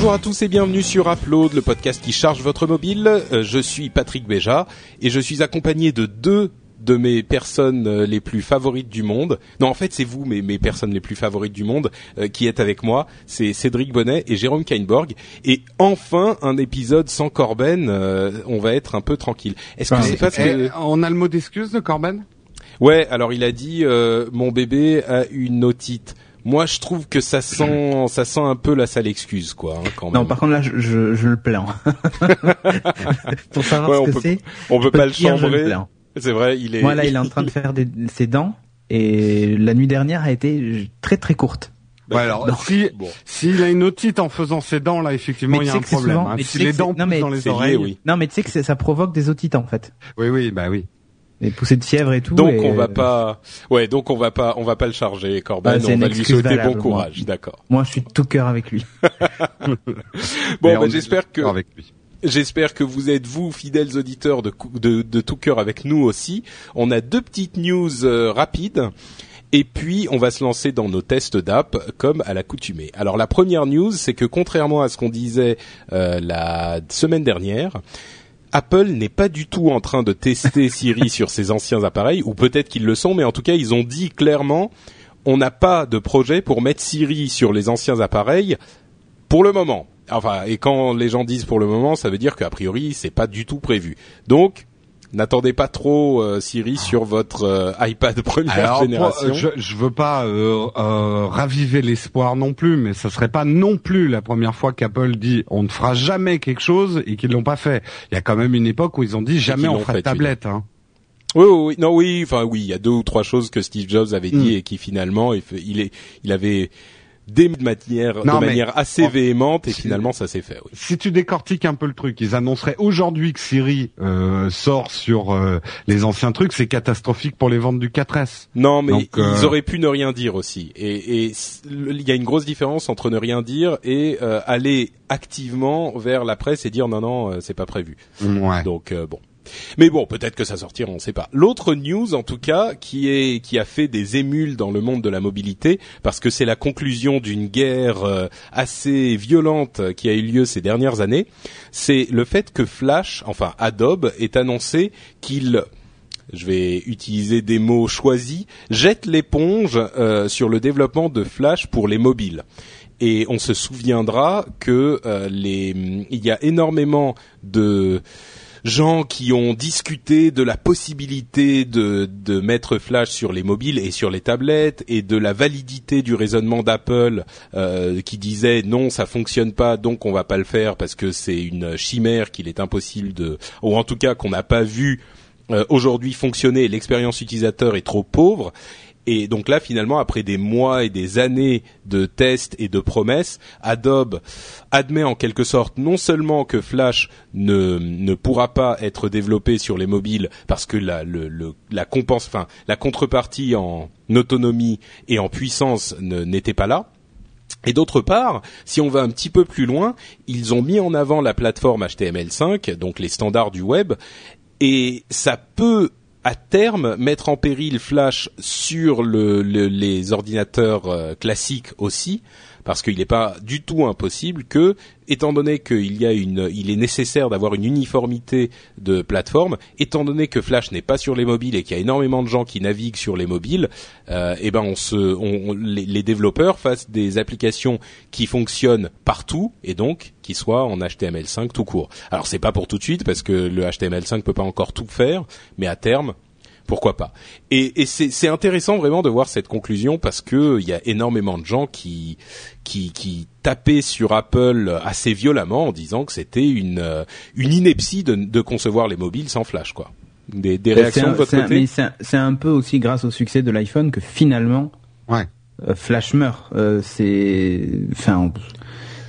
Bonjour à tous et bienvenue sur Upload, le podcast qui charge votre mobile. Euh, je suis Patrick Béja et je suis accompagné de deux de mes personnes euh, les plus favorites du monde. Non, en fait, c'est vous, mes, mes personnes les plus favorites du monde, euh, qui êtes avec moi. C'est Cédric Bonnet et Jérôme Kainborg. Et enfin, un épisode sans Corben. on va être un peu tranquille. Est-ce que c'est parce que eh, on a le mot d'excuse de Corben? Ouais. Alors, il a dit mon bébé a une otite. Moi, je trouve que ça sent, ça sent un peu la sale excuse, quoi. Hein, quand non, par contre là, je, je, je le plains. Pour savoir ce que c'est. On peut pas le chambrer. C'est vrai, il est. Moi là, il est en train de faire des, ses dents et la nuit dernière a été très très courte. Ouais, alors si s'il a une otite en faisant ses dents là, effectivement, il y a un problème. Souvent, hein. Si les dents non, mais dans les oreilles, oui. Non, mais tu sais que ça provoque des otites en fait. Oui, oui, bah oui des poussées de fièvre et tout. Donc on va pas, ouais, donc on va pas, on va pas le charger, Corben. Ah, on va lui souhaiter bon courage, d'accord. Moi, je suis tout cœur avec lui. bon, ben, j'espère que. Avec lui. J'espère que vous êtes vous fidèles auditeurs de, de, de tout cœur avec nous aussi. On a deux petites news euh, rapides. Et puis, on va se lancer dans nos tests d'app comme à l'accoutumée. Alors, la première news, c'est que contrairement à ce qu'on disait euh, la semaine dernière, Apple n'est pas du tout en train de tester Siri sur ses anciens appareils, ou peut-être qu'ils le sont, mais en tout cas, ils ont dit clairement, on n'a pas de projet pour mettre Siri sur les anciens appareils pour le moment. Enfin, et quand les gens disent pour le moment, ça veut dire qu'a priori, c'est pas du tout prévu. Donc, n'attendez pas trop euh, Siri sur votre euh, iPad première génération. je, je veux pas euh, raviver l'espoir non plus, mais ça serait pas non plus la première fois qu'Apple dit on ne fera jamais quelque chose et qu'ils l'ont pas fait. Il y a quand même une époque où ils ont dit jamais on fera de tablette. Hein. Oui, oui, oui, non, oui, enfin oui, il y a deux ou trois choses que Steve Jobs avait dit mm. et qui finalement, il, il, est, il avait de manière, de manière assez véhémente et finalement ça s'est fait. Oui. Si tu décortiques un peu le truc, ils annonceraient aujourd'hui que Siri euh, sort sur euh, les anciens trucs, c'est catastrophique pour les ventes du 4S. Non, mais ils euh, auraient pu ne rien dire aussi. Et il y a une grosse différence entre ne rien dire et aller activement vers la presse et dire non non c'est pas prévu. Ouais. Donc bon. Mais bon, peut-être que ça sortira, on ne sait pas. L'autre news, en tout cas, qui est qui a fait des émules dans le monde de la mobilité, parce que c'est la conclusion d'une guerre euh, assez violente qui a eu lieu ces dernières années, c'est le fait que Flash, enfin Adobe, est annoncé qu'il je vais utiliser des mots choisis, jette l'éponge euh, sur le développement de Flash pour les mobiles et on se souviendra que euh, les il y a énormément de gens qui ont discuté de la possibilité de, de mettre Flash sur les mobiles et sur les tablettes et de la validité du raisonnement d'Apple euh, qui disait non ça fonctionne pas donc on va pas le faire parce que c'est une chimère qu'il est impossible de ou en tout cas qu'on n'a pas vu euh, aujourd'hui fonctionner. L'expérience utilisateur est trop pauvre et donc là, finalement, après des mois et des années de tests et de promesses, Adobe admet en quelque sorte non seulement que Flash ne, ne pourra pas être développé sur les mobiles parce que la, la, la contrepartie en autonomie et en puissance n'était pas là, et d'autre part, si on va un petit peu plus loin, ils ont mis en avant la plateforme HTML5, donc les standards du web, et ça peut à terme mettre en péril Flash sur le, les ordinateurs euh, classiques aussi, parce qu'il n'est pas du tout impossible que, étant donné qu'il y a une, il est nécessaire d'avoir une uniformité de plateforme, étant donné que Flash n'est pas sur les mobiles et qu'il y a énormément de gens qui naviguent sur les mobiles, euh, eh ben on se, les, les, développeurs fassent des applications qui fonctionnent partout et donc qui soient en HTML5 tout court. Alors c'est pas pour tout de suite parce que le HTML5 peut pas encore tout faire, mais à terme pourquoi pas Et, et c'est intéressant vraiment de voir cette conclusion parce que il y a énormément de gens qui qui, qui tapaient sur Apple assez violemment en disant que c'était une une ineptie de, de concevoir les mobiles sans Flash quoi. des, des réactions de votre côté C'est un, peu aussi grâce au succès de l'iPhone que finalement, ouais. Flash meurt. c'est, enfin,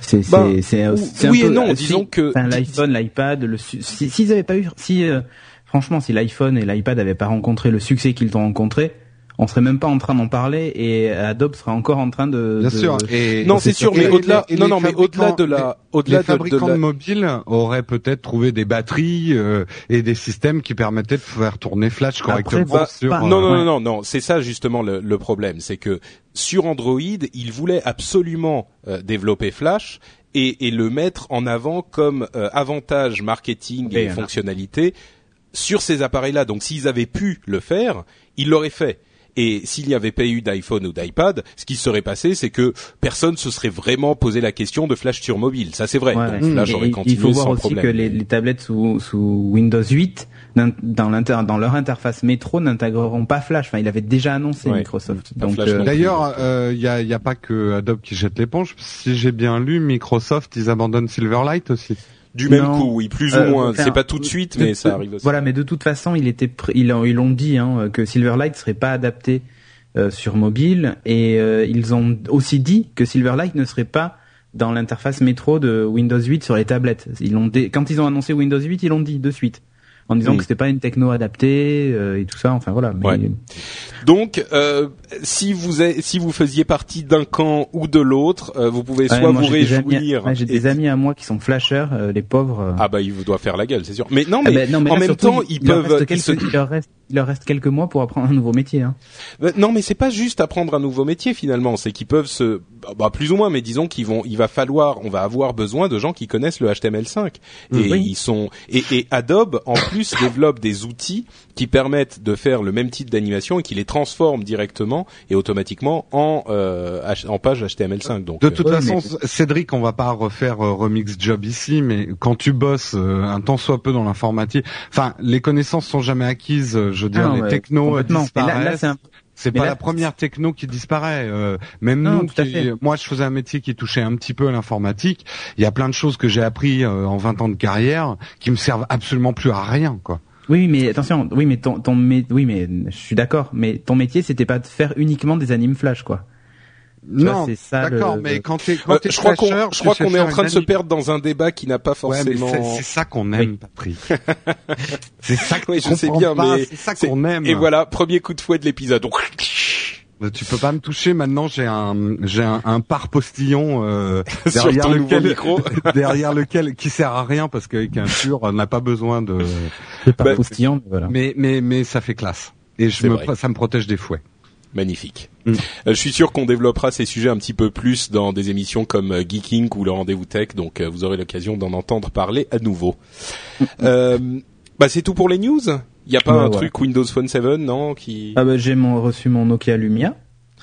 c'est bah, c'est oui et non. disons que l'iPhone, l'iPad, le s'ils n'avaient pas eu, si franchement, si l'iPhone et l'iPad n'avaient pas rencontré le succès qu'ils ont rencontré, on serait même pas en train d'en parler et Adobe serait encore en train de. Bien sûr. Et non, c'est sûr, mais au-delà, non, non, mais au-delà de la, au-delà les fabricants de, mobiles auraient peut-être trouvé des batteries euh, et des systèmes qui permettaient de faire tourner Flash correctement. Bah, sur, euh, non, non, non, non, non, c'est ça justement le, le problème, c'est que sur Android, ils voulaient absolument euh, développer Flash et, et, le mettre en avant comme avantage marketing et, fonctionnalité sur ces appareils-là. Donc, s'ils avaient pu le faire, ils l'auraient fait. Et s'il n'y avait pas eu d'iPhone ou d'iPad, ce qui serait passé, c'est que personne se serait vraiment posé la question de Flash sur mobile. Ça, c'est vrai. Donc, Flash aurait continué Il faut voir aussi que les, les, tablettes sous, sous Windows 8 dans, dans leur interface métro n'intégreront pas Flash. Enfin, il avait déjà annoncé Microsoft. Donc euh, d'ailleurs, il euh, n'y a, y a pas que Adobe qui jette l'éponge. Si j'ai bien lu, Microsoft ils abandonnent Silverlight aussi. Du même coup, oui, plus ou euh, moins. c'est pas tout de suite, mais ça arrive aussi. Voilà, mais de toute façon, il était, ils l'ont dit hein, que Silverlight serait pas adapté euh, sur mobile, et euh, ils ont aussi dit que Silverlight ne serait pas dans l'interface métro de Windows 8 sur les tablettes. Ils l'ont quand ils ont annoncé Windows 8, ils l'ont dit de suite en disant que c'était pas une techno adaptée euh, et tout ça. Enfin voilà. Mais... Donc, euh, si vous si vous faisiez partie d'un camp ou de l'autre, euh, vous pouvez soit vous réjouir. J'ai des amis à moi qui sont flashers, euh, les pauvres. Ah bah ils vous doivent faire la gueule, c'est sûr. Mais non, ah mais, en même temps, ils peuvent. il, leur reste, il leur reste quelques mois pour apprendre un nouveau métier. Hein. non, mais c'est pas juste apprendre un nouveau métier finalement, c'est qu'ils peuvent se, bah, plus ou moins, mais disons qu'ils vont, il va falloir, on va avoir besoin de gens qui connaissent le HTML5 et ils sont et, et Adobe en plus développe des outils qui permettent de faire le même type d'animation et qui les transforment directement et automatiquement en euh, en page HTML5. Donc de toute euh, façon, Cédric, on va pas refaire euh, remix job ici, mais quand tu bosses un temps soit peu dans l'informatique, enfin les connaissances sont jamais acquises. Je veux dire, ah les technos disparaissent. c'est pas la première techno qui disparaît. même nous, moi, je faisais un métier qui touchait un petit peu à l'informatique. Il y a plein de choses que j'ai appris en 20 ans de carrière qui me servent absolument plus à rien, quoi. Oui, mais attention, oui, mais ton, ton oui, mais je suis d'accord, mais ton métier, c'était pas de faire uniquement des animes flash, quoi. Non, d'accord, mais quand t'es, quand euh, je crois qu'on, je crois qu'on est en train de se perdre dans un débat qui n'a pas forcément. Ouais, c'est ça qu'on aime, Patrick. c'est ça que je sais bien, mais c'est ça qu'on aime. Et voilà, premier coup de fouet de l'épisode. Euh, tu peux pas me toucher maintenant. J'ai un j'ai un, un par postillon euh, derrière lequel micro. derrière lequel qui sert à rien parce qu'avec un pur n'a pas besoin de. Par bah, postillon, voilà. Mais mais mais ça fait classe et je me, ça me protège des fouets. Magnifique. Mm. Euh, je suis sûr qu'on développera ces sujets un petit peu plus dans des émissions comme euh, Geeking ou le Rendez-vous Tech, donc vous aurez l'occasion d'en entendre parler à nouveau. Mm. euh, bah c'est tout pour les news. Il y a pas un truc Windows Phone 7 non qui Ah bah j'ai reçu mon Nokia Lumia.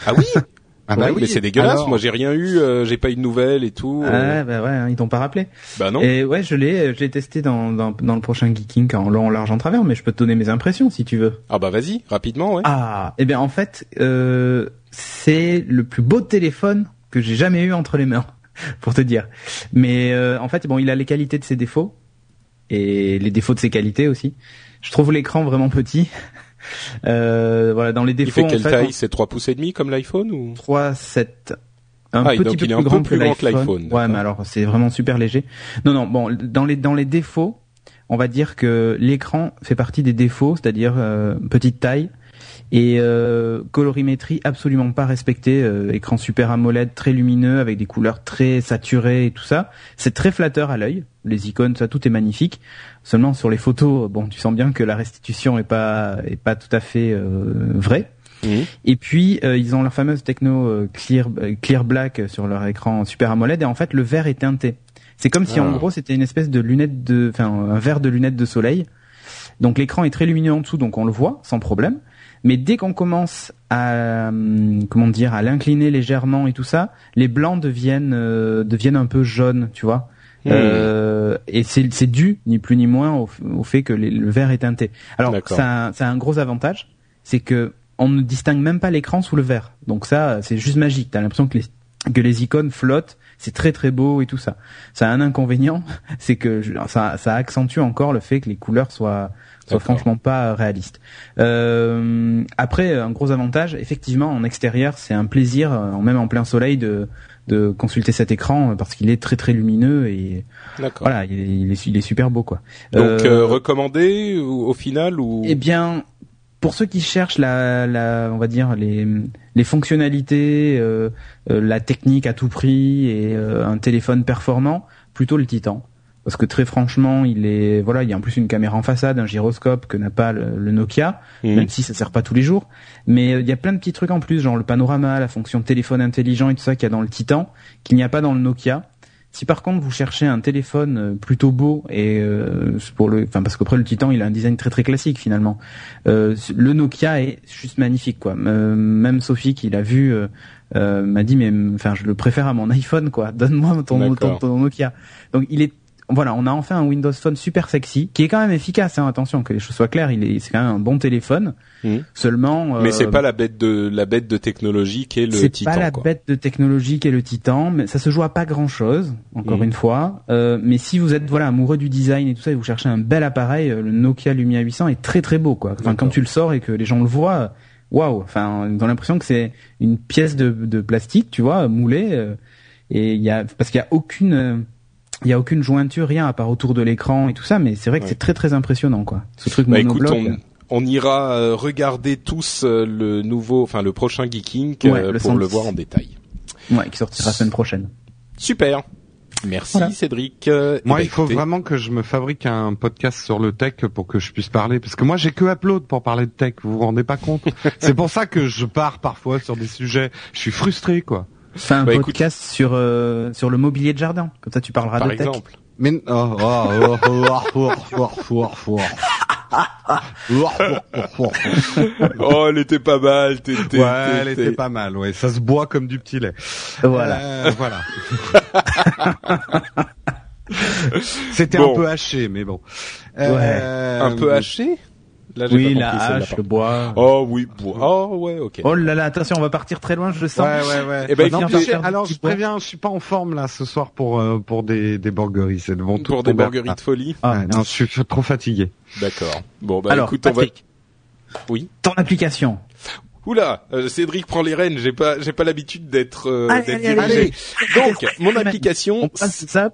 Ah oui? Ah bah oui, mais c'est dégueulasse. Moi, j'ai rien eu, euh, j'ai pas eu de nouvelles et tout. Ah bah ouais, hein, ils t'ont pas rappelé. Bah non. Et ouais, je l'ai, je l'ai testé dans, dans, dans le prochain Geeking en long, en large, en travers, mais je peux te donner mes impressions si tu veux. Ah bah vas-y, rapidement, ouais. Ah, eh bien en fait, euh, c'est le plus beau téléphone que j'ai jamais eu entre les mains, pour te dire. Mais euh, en fait, bon, il a les qualités de ses défauts et les défauts de ses qualités aussi. Je trouve l'écran vraiment petit. Euh, voilà, dans les défauts. Il fait quelle taille C'est 3 pouces et demi comme l'iPhone ou 3 7 un ah, petit peu plus, grand que l'iPhone. Ouais, mais alors c'est vraiment super léger. Non non, bon, dans les dans les défauts, on va dire que l'écran fait partie des défauts, c'est-à-dire euh, petite taille, et euh, colorimétrie absolument pas respectée. Euh, écran super AMOLED très lumineux avec des couleurs très saturées et tout ça. C'est très flatteur à l'œil. Les icônes, ça tout est magnifique. Seulement sur les photos, bon, tu sens bien que la restitution est pas est pas tout à fait euh, vraie. Mmh. Et puis euh, ils ont leur fameuse techno clear clear black sur leur écran super AMOLED et en fait le verre est teinté. C'est comme si en ah. gros c'était une espèce de lunette de, enfin un verre de lunettes de soleil. Donc l'écran est très lumineux en dessous, donc on le voit sans problème. Mais dès qu'on commence à hum, comment dire à l'incliner légèrement et tout ça, les blancs deviennent euh, deviennent un peu jaunes, tu vois. Hmm. Euh, et c'est dû ni plus ni moins au, fait que le verre est teinté. Alors ça a un gros avantage, c'est que on ne distingue même pas l'écran sous le verre. Donc ça c'est juste magique. T'as l'impression que les que les icônes flottent, c'est très très beau et tout ça. Ça a un inconvénient, c'est que ça, ça accentue encore le fait que les couleurs soient soit franchement pas réaliste. Euh, après, un gros avantage, effectivement, en extérieur, c'est un plaisir, même en plein soleil, de de consulter cet écran parce qu'il est très très lumineux et voilà, il est, il est, super beau quoi. Donc euh, recommandé au, final ou Eh bien, pour ceux qui cherchent la, la on va dire les les fonctionnalités, euh, la technique à tout prix et un téléphone performant, plutôt le Titan parce que très franchement, il est voilà, il y a en plus une caméra en façade, un gyroscope que n'a pas le, Nokia, mhm. même si ça sert pas tous les jours. Mais euh, il y a plein de petits trucs en plus, genre le panorama, la fonction téléphone intelligent et tout ça qu'il y a dans le Titan, qu'il n'y a pas dans le Nokia. Si par contre vous cherchez un téléphone euh, plutôt beau et euh, pour le, enfin parce qu'après le Titan il a un design très très classique finalement. Euh, le Nokia est juste magnifique quoi. même Sophie qui l'a vu m'a dit mais enfin je le préfère à mon iPhone quoi. Donne-moi ton, ton, Nokia. Donc il est voilà, on a enfin un Windows Phone super sexy, qui est quand même efficace. Hein, attention, que les choses soient claires, il est, c'est quand même un bon téléphone. Mmh. Seulement. Euh, mais c'est pas la bête de la bête de technologie qui est le Titan. C'est pas la bête de technologie qui est le Titan, mais ça se joue à pas grand chose. Encore mmh. une fois. Euh, mais si vous êtes voilà amoureux du design et tout ça, et vous cherchez un bel appareil, euh, le Nokia Lumia 800 est très très beau quoi. Enfin, quand tu le sors et que les gens le voient, waouh. Enfin, ils ont l'impression que c'est une pièce de, de plastique, tu vois, moulée. Euh, et il y a parce qu'il y a aucune il y a aucune jointure, rien à part autour de l'écran et tout ça, mais c'est vrai que c'est très très impressionnant quoi. Ce truc bah, écoute, on, ira euh, regarder tous euh, le nouveau, enfin le prochain Geeking euh, pour le voir en détail. Ouais, qui sortira la semaine prochaine. Super. Merci Cédric. moi, eh ben, il faut vraiment que je me fabrique un podcast sur le tech pour que je puisse parler, parce que moi j'ai que Upload pour parler de tech. Vous vous rendez pas compte C'est pour ça que je pars parfois sur des sujets. Je suis frustré, quoi. Fais un bah, podcast sur euh, sur le mobilier de jardin. Comme ça, tu parleras Par de exemple. tech. Mais oh, oh, oh, elle était pas mal. T'es, ouais, elle était pas mal. Ouais, ça se boit comme du petit lait. Voilà. Euh, voilà. C'était un peu haché, mais bon. Euh, un peu haché oui, la hache, le bois. Oh oui, bois. Oh ouais, ok. Oh là là, attention, on va partir très loin, je le sens. Ouais, ouais, ouais. Et eh ben, non, alors je préviens, je suis pas en forme là ce soir pour euh, pour des des burgeries, c'est devant tout. Pour des burgeries de folie. Ah, non, je suis trop fatigué. D'accord. Bon bah alors, écoute, on va. Oui. Ton application. Oula, euh, Cédric prend les rênes. J'ai pas, j'ai pas l'habitude d'être euh, dirigé. Donc, mon application. On passe ça.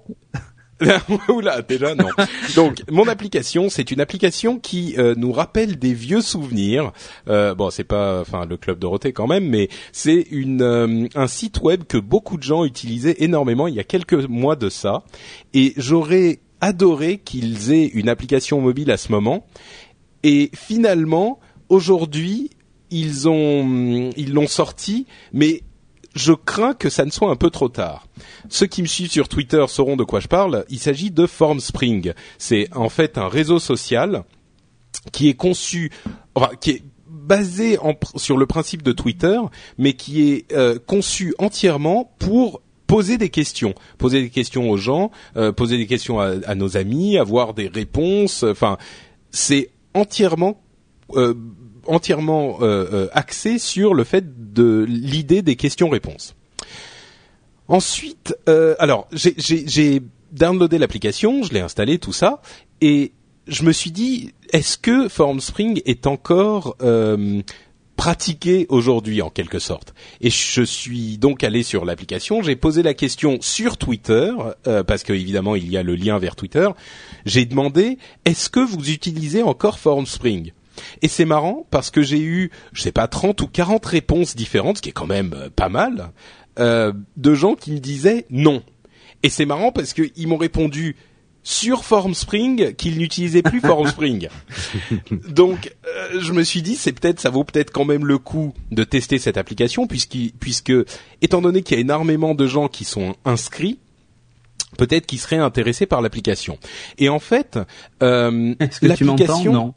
Oula, déjà non. Donc, mon application, c'est une application qui euh, nous rappelle des vieux souvenirs. Euh, bon, c'est pas, enfin, le club Dorothée quand même, mais c'est une euh, un site web que beaucoup de gens utilisaient énormément il y a quelques mois de ça. Et j'aurais adoré qu'ils aient une application mobile à ce moment. Et finalement, aujourd'hui, ils ont ils l'ont sorti, mais je crains que ça ne soit un peu trop tard. Ceux qui me suivent sur Twitter sauront de quoi je parle. Il s'agit de FormSpring. C'est en fait un réseau social qui est conçu, qui est basé sur le principe de Twitter, mais qui est euh, conçu entièrement pour poser des questions, poser des questions aux gens, euh, poser des questions à, nos amis, avoir des réponses. Enfin, c'est entièrement euh, entièrement euh, euh, axé sur le fait de l'idée des questions-réponses. Ensuite, euh, alors j'ai downloadé l'application, je l'ai installé, tout ça, et je me suis dit, est-ce que FormSpring est encore pratiqué aujourd'hui en quelque sorte? Et je suis donc allé sur l'application, j'ai posé la question sur Twitter, parce que évidemment il y a le lien vers Twitter. J'ai demandé est-ce que vous utilisez encore FormSpring et c'est marrant parce que j'ai eu, je sais pas, 30 ou 40 réponses différentes, ce qui est quand même euh, pas mal, euh, de gens qui me disaient non. Et c'est marrant parce qu'ils m'ont répondu sur FormSpring qu'ils n'utilisaient plus FormSpring. Donc euh, je me suis dit c'est peut-être ça vaut peut-être quand même le coup de tester cette application puisque puisque étant donné qu'il y a énormément de gens qui sont inscrits peut-être qu'ils seraient intéressés par l'application. Et en fait, euh, l'application, non,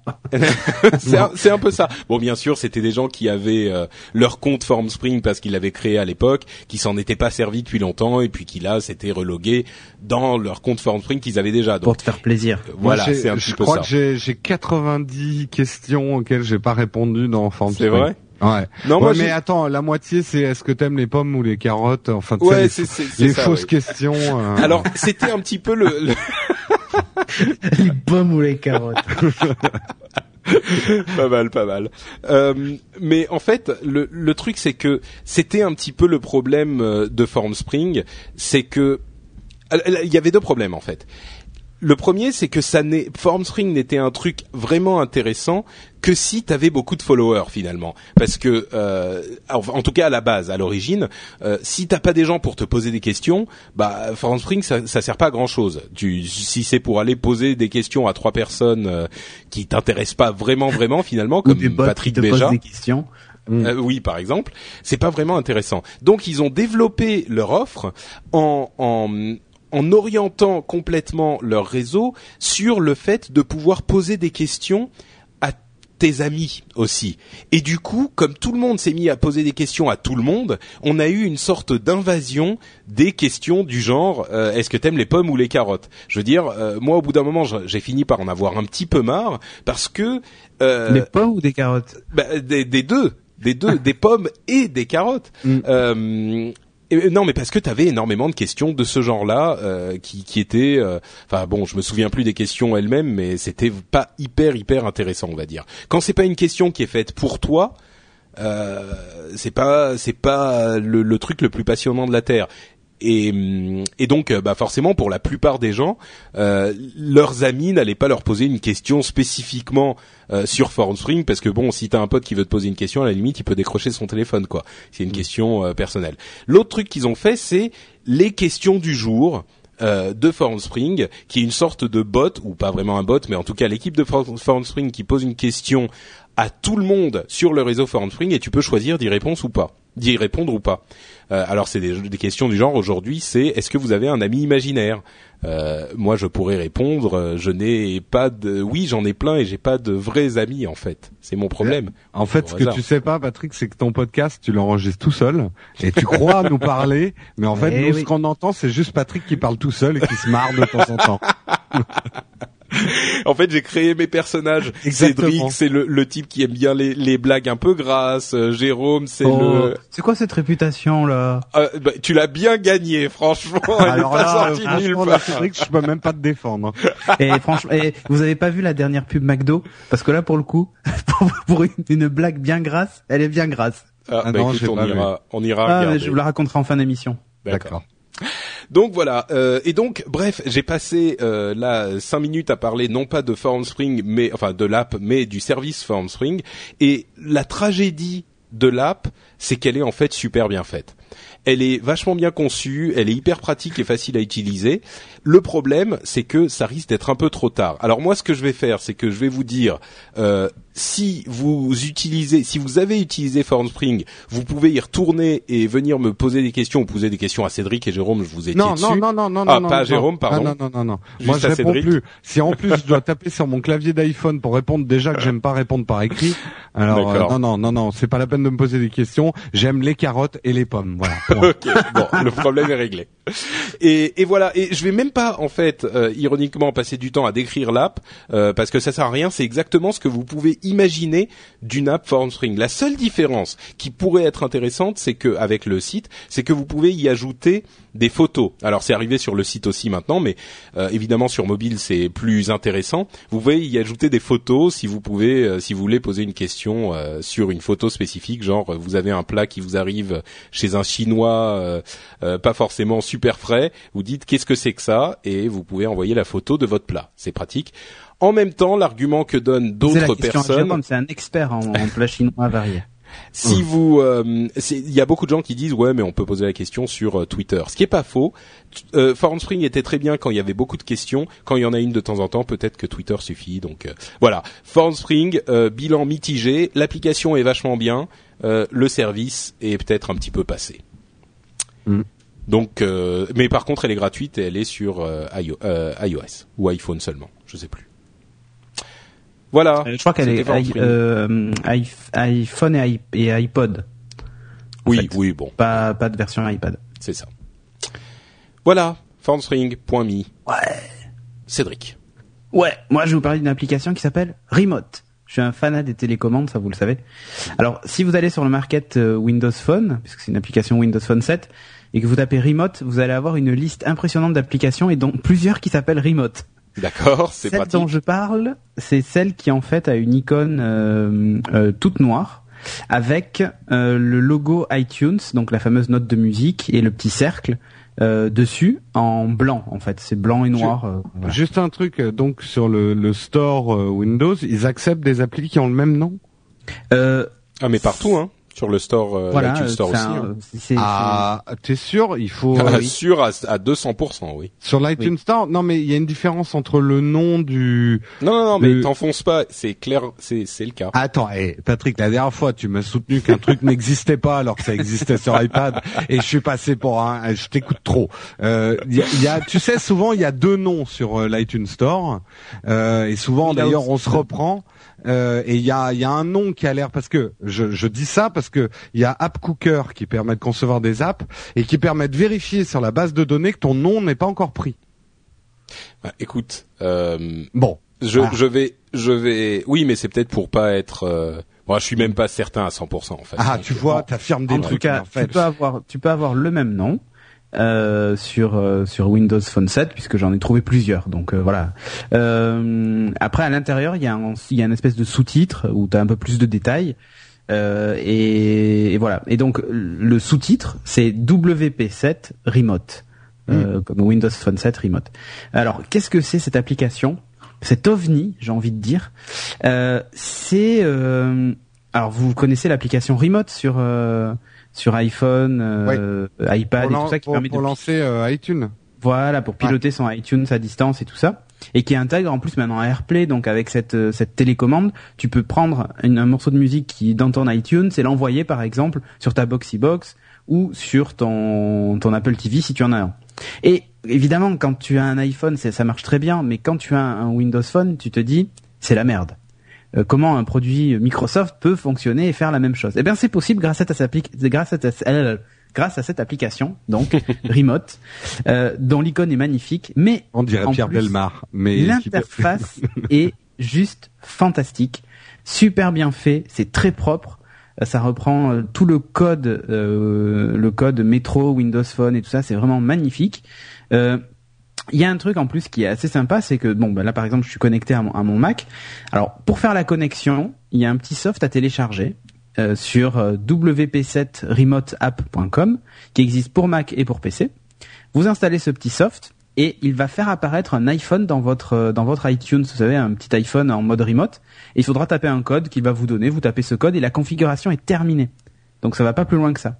c'est un, peu ça. Bon, bien sûr, c'était des gens qui avaient euh, leur compte FormSpring parce qu'ils l'avaient créé à l'époque, qui s'en étaient pas servis depuis longtemps et puis qui là s'étaient relogués dans leur compte FormSpring qu'ils avaient déjà. Donc, Pour te faire plaisir. Euh, voilà, c'est un je peu ça. Je crois que j'ai 90 questions auxquelles j'ai pas répondu dans FormSpring. C'est vrai? Ouais. Non, moi, mais attends, la moitié c'est est-ce que t'aimes les pommes ou les carottes Enfin, ouais, les, les fausses questions. Euh... Alors, c'était un petit peu le... les pommes ou les carottes. pas mal, pas mal. Euh, mais en fait, le, le truc c'est que c'était un petit peu le problème euh, de Formspring, c'est que il y avait deux problèmes en fait. Le premier, c'est que ça n'est Formspring n'était un truc vraiment intéressant que si tu avais beaucoup de followers finalement, parce que euh, en tout cas à la base, à l'origine, euh, si t'as pas des gens pour te poser des questions, bah Formspring ça, ça sert pas à grand chose. Tu, si c'est pour aller poser des questions à trois personnes euh, qui t'intéressent pas vraiment vraiment finalement, comme Patrick qui Béja. Des questions. Euh, oui, par exemple, c'est pas vraiment intéressant. Donc ils ont développé leur offre en, en en orientant complètement leur réseau sur le fait de pouvoir poser des questions à tes amis aussi. Et du coup, comme tout le monde s'est mis à poser des questions à tout le monde, on a eu une sorte d'invasion des questions du genre euh, est-ce que t'aimes les pommes ou les carottes? Je veux dire, euh, moi au bout d'un moment, j'ai fini par en avoir un petit peu marre parce que euh, des pommes ou des carottes? bah, des, deux des deux, des pommes et des carottes. Mm. Euh, euh, non, mais parce que tu avais énormément de questions de ce genre-là euh, qui, qui étaient, euh, enfin bon, je me souviens plus des questions elles-mêmes, mais c'était pas hyper hyper intéressant, on va dire. Quand c'est pas une question qui est faite pour toi, euh, c'est pas c'est pas le, le, truc le plus passionnant de la terre. Et, et, donc, bah forcément, pour la plupart des gens, euh, leurs amis n'allaient pas leur poser une question spécifiquement euh, sur Formspring, parce que bon, si t'as un pote qui veut te poser une question, à la limite, il peut décrocher son téléphone, quoi. C'est une mm. question euh, personnelle. L'autre truc qu'ils ont fait, c'est les questions du jour. Euh, de Formspring, qui est une sorte de bot ou pas vraiment un bot, mais en tout cas l'équipe de Formspring qui pose une question à tout le monde sur le réseau Formspring et tu peux choisir d'y répondre ou pas d'y répondre ou pas. Euh, alors c'est des, des, questions du genre aujourd'hui, c'est est-ce que vous avez un ami imaginaire? Euh, Moi je pourrais répondre, euh, je n'ai pas de, oui j'en ai plein et j'ai pas de vrais amis en fait. C'est mon problème. En fait, ce que tu sais pas, Patrick, c'est que ton podcast tu l'enregistres tout seul et tu crois nous parler, mais en fait eh nous ce qu'on entend c'est juste Patrick qui parle tout seul et qui se marre de temps en temps. en fait, j'ai créé mes personnages. Cédric, c'est le, le, type qui aime bien les, les blagues un peu grasses. Euh, Jérôme, c'est oh, le. C'est quoi cette réputation là? Euh, bah, Tu l'as bien gagné, franchement. Alors là, Cédric, je peux même pas te défendre. Et franchement, et vous avez pas vu la dernière pub McDo? Parce que là, pour le coup, pour une, une blague bien grasse, elle est bien grasse. Ah, ah bah, non, écoute, on, ira, on ira, ah, Je vous la raconterai en fin d'émission. D'accord. Donc voilà. Euh, et donc, bref, j'ai passé euh, là cinq minutes à parler non pas de Formspring, mais enfin de l'app, mais du service Formspring. Et la tragédie de l'app, c'est qu'elle est en fait super bien faite. Elle est vachement bien conçue, elle est hyper pratique et facile à utiliser. Le problème, c'est que ça risque d'être un peu trop tard. Alors moi, ce que je vais faire, c'est que je vais vous dire euh, si vous utilisez, si vous avez utilisé Formspring, vous pouvez y retourner et venir me poser des questions, ou poser des questions à Cédric et Jérôme, je vous ai non, dit non, non, non, non, ah, non, pas à Jérôme, pardon. non, non, non, non. Moi, je réponds plus. Si en plus je dois taper sur mon clavier d'iPhone pour répondre, déjà que j'aime pas répondre par écrit. Alors euh, non, non, non, non, c'est pas la peine de me poser des questions. J'aime les carottes et les pommes. Voilà. ok, bon, le problème est réglé. Et, et, voilà. Et je vais même pas, en fait, euh, ironiquement, passer du temps à décrire l'app euh, parce que ça sert à rien. C'est exactement ce que vous pouvez imaginer d'une app Formspring. La seule différence qui pourrait être intéressante, c'est que avec le site, c'est que vous pouvez y ajouter des photos. Alors c'est arrivé sur le site aussi maintenant, mais euh, évidemment sur mobile c'est plus intéressant. Vous pouvez y ajouter des photos si vous pouvez, euh, si vous voulez poser une question euh, sur une photo spécifique, genre vous avez un plat qui vous arrive chez un chinois, pas forcément super frais. Vous dites qu'est-ce que c'est que ça? Et vous pouvez envoyer la photo de votre plat. C'est pratique. En même temps, l'argument que donnent d'autres personnes, c'est un expert en, en plat chinois varié. Si vous, euh, il y a beaucoup de gens qui disent ouais, mais on peut poser la question sur euh, Twitter, ce qui est pas faux. Euh, Formspring était très bien quand il y avait beaucoup de questions. Quand il y en a une de temps en temps, peut-être que Twitter suffit. Donc euh, voilà, Formspring, bilan mitigé. L'application est vachement bien. le service est peut-être un petit peu passé. Mm. Donc, mais par contre, elle est gratuite et elle est sur iOS ou iPhone seulement. Je sais plus. Voilà. Euh, je crois qu'elle est euh, iPhone et, iPod. Oui, oui, bon. Pas, pas de version iPad. C'est ça. Voilà, Formspring.me. Ouais. Cédric. Ouais, moi je vais vous parler d'une application qui s'appelle Remote. Je suis un fanat des télécommandes, ça vous le savez. Alors, si vous allez sur le market euh, Windows Phone, puisque c'est une application Windows Phone 7, et que vous tapez Remote, vous allez avoir une liste impressionnante d'applications et dont plusieurs qui s'appellent Remote. D'accord, c'est Celle dont je parle, c'est celle qui en fait a une icône euh, euh, toute noire avec euh, le logo iTunes, donc la fameuse note de musique et le petit cercle dessus en blanc en fait. C'est blanc et noir juste un truc donc sur le, le store Windows ils acceptent des applis qui ont le même nom? Ah mais partout hein sur le store, euh, voilà, iTunes Store aussi. Hein. Ah, t'es sûr Il faut ah, sûr à, à 200%, oui. Sur l'iTunes Store, non mais il y a une différence entre le nom du. Non non non, mais t'enfonces pas. C'est clair, c'est c'est le cas. Attends, hey, eh, Patrick, la dernière fois tu m'as soutenu qu'un truc n'existait pas alors que ça existait sur iPad et je suis passé pour un. Je t'écoute trop. Euh, y, a, y a, tu sais, souvent il y a deux noms sur euh, l'iTunes Store euh, et souvent d'ailleurs on se reprend. Euh, et il y a, y a un nom qui a l'air parce que je, je dis ça parce que il y a App Cooker qui permet de concevoir des apps et qui permet de vérifier sur la base de données que ton nom n'est pas encore pris. Bah, écoute, euh, bon, je, ah. je vais, je vais, oui, mais c'est peut-être pour pas être. Euh... Moi, je suis même pas certain à 100% en fait. Ah, tu vois, t'affirmes des en trucs. Tout cas, en fait. tu peux avoir, tu peux avoir le même nom, euh, sur euh, sur Windows Phone 7 puisque j'en ai trouvé plusieurs. Donc euh, voilà. après à l'intérieur il y a un, il y a une espèce de sous-titre où tu as un peu plus de détails. Et, et, voilà. Et donc le sous-titre c'est WP7 Remote. Hmm. comme Windows Phone 7 Remote. Alors, qu'est-ce que c'est cette application? Cet ovni, j'ai envie de dire. c'est alors vous connaissez l'application Remote sur sur iPhone, euh, iPad et tout ça qui permet de lancer euh, iTunes. Voilà, pour piloter son iTunes à distance et tout ça et qui intègre en plus maintenant AirPlay. Donc avec cette euh, cette télécommande, tu peux prendre un morceau de musique qui est dans ton iTunes et l'envoyer par exemple sur ta Boxy Box ou sur ton ton Apple TV si tu en as un. Et évidemment, quand tu as un iPhone, ça marche très bien, mais quand tu as un Windows Phone, tu te dis c'est la merde. Euh, comment un produit Microsoft peut fonctionner et faire la même chose. Eh bien, c'est possible grâce à, grâce à, euh, grâce à cette application, donc Remote, euh, dont l'icône est magnifique, mais on dirait Pierre Belmar, mais l'interface est juste fantastique, super bien fait, c'est très propre. Ça reprend tout le code, le code métro, Windows Phone et tout ça. C'est vraiment magnifique. Il y a un truc en plus qui est assez sympa, c'est que bon, ben là par exemple, je suis connecté à mon, Mac. Alors pour faire la connexion, il y a un petit soft à télécharger euh, sur euh, wp7remoteapp.com qui existe pour Mac et pour PC. Vous installez ce petit soft et il va faire apparaître un iPhone dans votre euh, dans votre iTunes, vous savez, un petit iPhone en mode remote. Et il faudra taper un code qu'il va vous donner. Vous tapez ce code et la configuration est terminée. Donc ça va pas plus loin que ça.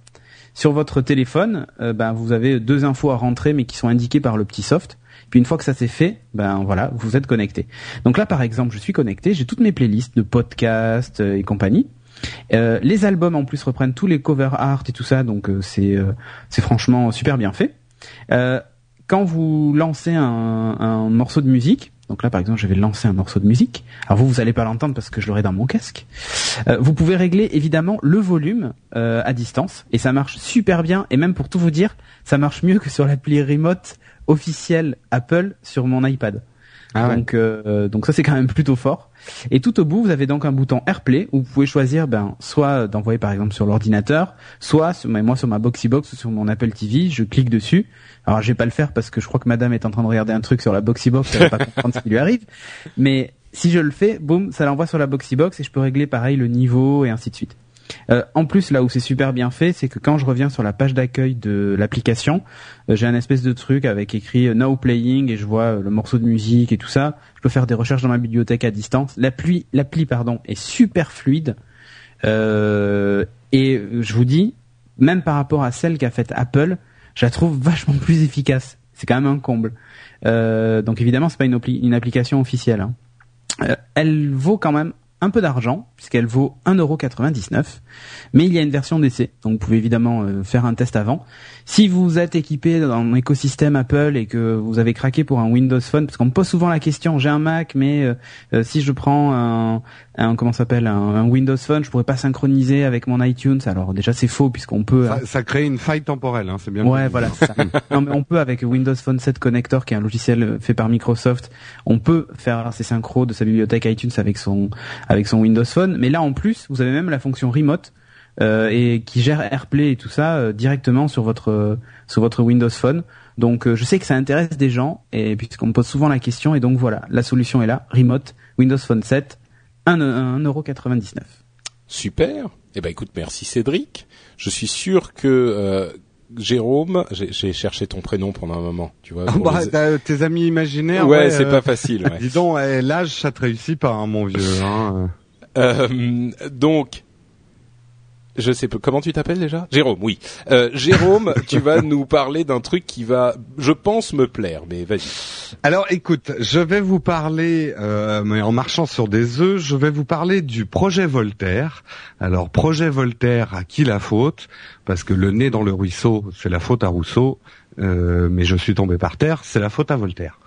Sur votre téléphone, ben, vous avez deux infos à rentrer mais qui sont indiquées par le petit soft. Puis une fois que ça s'est fait, ben voilà, vous êtes connecté. Donc là, par exemple, je suis connecté, j'ai toutes mes playlists de podcasts euh, et compagnie. Euh, les albums en plus reprennent tous les cover art et tout ça, donc euh, c'est c'est franchement super bien fait. quand vous lancez un, un, morceau de musique, donc là par exemple je vais lancer un morceau de musique. Alors vous vous allez pas l'entendre parce que je l'aurai dans mon casque. vous pouvez régler évidemment le volume à distance et ça marche super bien et même pour tout vous dire, ça marche mieux que sur l'appli Remote officiel Apple sur mon iPad. Ah donc, euh, donc ça c'est quand même plutôt fort. Et tout au bout, vous avez donc un bouton AirPlay où vous pouvez choisir, ben, soit d'envoyer par exemple sur l'ordinateur, soit moi sur ma Boxy Box ou sur mon Apple TV, je clique dessus. Alors je vais pas le faire parce que je crois que Madame est en train de regarder un truc sur la Boxy Box, elle va pas comprendre ce qui lui arrive. Mais si je le fais, boum, ça l'envoie sur la Boxy Box et je peux régler pareil le niveau et ainsi de suite. Euh, en plus, là où c'est super bien fait, c'est que quand je reviens sur la page d'accueil de l'application, euh, j'ai un espèce de truc avec écrit euh, Now Playing et je vois le morceau de musique et tout ça. Je peux faire des recherches dans ma bibliothèque à distance. L'appli, l'appli pardon, est super fluide. et je vous dis, même par rapport à celle qu'a faite Apple, je la trouve vachement plus efficace. C'est quand même un comble. donc évidemment, c'est pas une, une, application officielle. Hein. elle vaut quand même un peu d'argent, puisqu'elle vaut 1,99€, mais il y a une version d'essai, donc vous pouvez évidemment euh, faire un test avant. Si vous êtes équipé dans l'écosystème Apple et que vous avez craqué pour un Windows Phone, parce qu'on me pose souvent la question, j'ai un Mac, mais euh, euh, si je prends un, un comment s'appelle un, Windows Phone, je pourrais pas synchroniser avec mon iTunes. Alors déjà c'est faux puisqu'on peut. Ça, ça, crée une faille temporelle, hein, c'est bien. Ouais, voilà. Ça. non mais on peut avec Windows Phone 7 Connector, qui est un logiciel fait par Microsoft, on peut faire ses synchros de sa bibliothèque iTunes avec son avec son Windows Phone. Mais là en plus, vous avez même la fonction remote et qui gère AirPlay et tout ça directement sur votre sur votre Windows Phone. Donc je sais que ça intéresse des gens et puisqu'on me pose souvent la question et donc voilà, la solution est là, remote Windows Phone 7 1,99€. Super. Eh ben écoute, merci Cédric. Je suis sûr que euh, Jérôme, j'ai cherché ton prénom pendant un moment, tu vois. bah, tes amis imaginaires. Ouais, c'est euh, pas facile. Ouais. Dis donc, eh, l'âge, ça te réussit pas, hein, mon vieux. Hein. Euh, donc, je sais pas comment tu t'appelles déjà? Jérôme, oui. Euh, Jérôme, tu vas nous parler d'un truc qui va, je pense, me plaire. Mais vas-y. Alors, écoute, je vais vous parler, euh, mais en marchant sur des œufs, je vais vous parler du projet Voltaire. Alors, projet Voltaire, à qui la faute? Parce que le nez dans le ruisseau, c'est la faute à Rousseau. Euh, mais je suis tombé par terre, c'est la faute à Voltaire.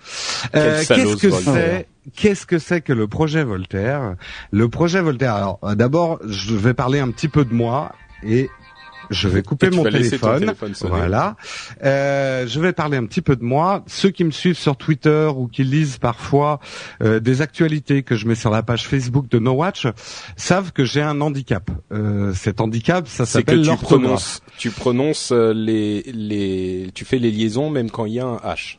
Euh, qu'est-ce que c'est Qu'est-ce que c'est que le projet Voltaire? Le projet Voltaire. Alors, euh, d'abord, je vais parler un petit peu de moi et je vais couper mon téléphone. voilà. Euh, je vais parler un petit peu de moi. Ceux qui me suivent sur Twitter ou qui lisent parfois euh, des actualités que je mets sur la page Facebook de No Watch savent que j'ai un handicap. Euh, cet handicap, ça s'appelle l'orthographe. Tu prononces les les, tu fais les liaisons même quand il y a un H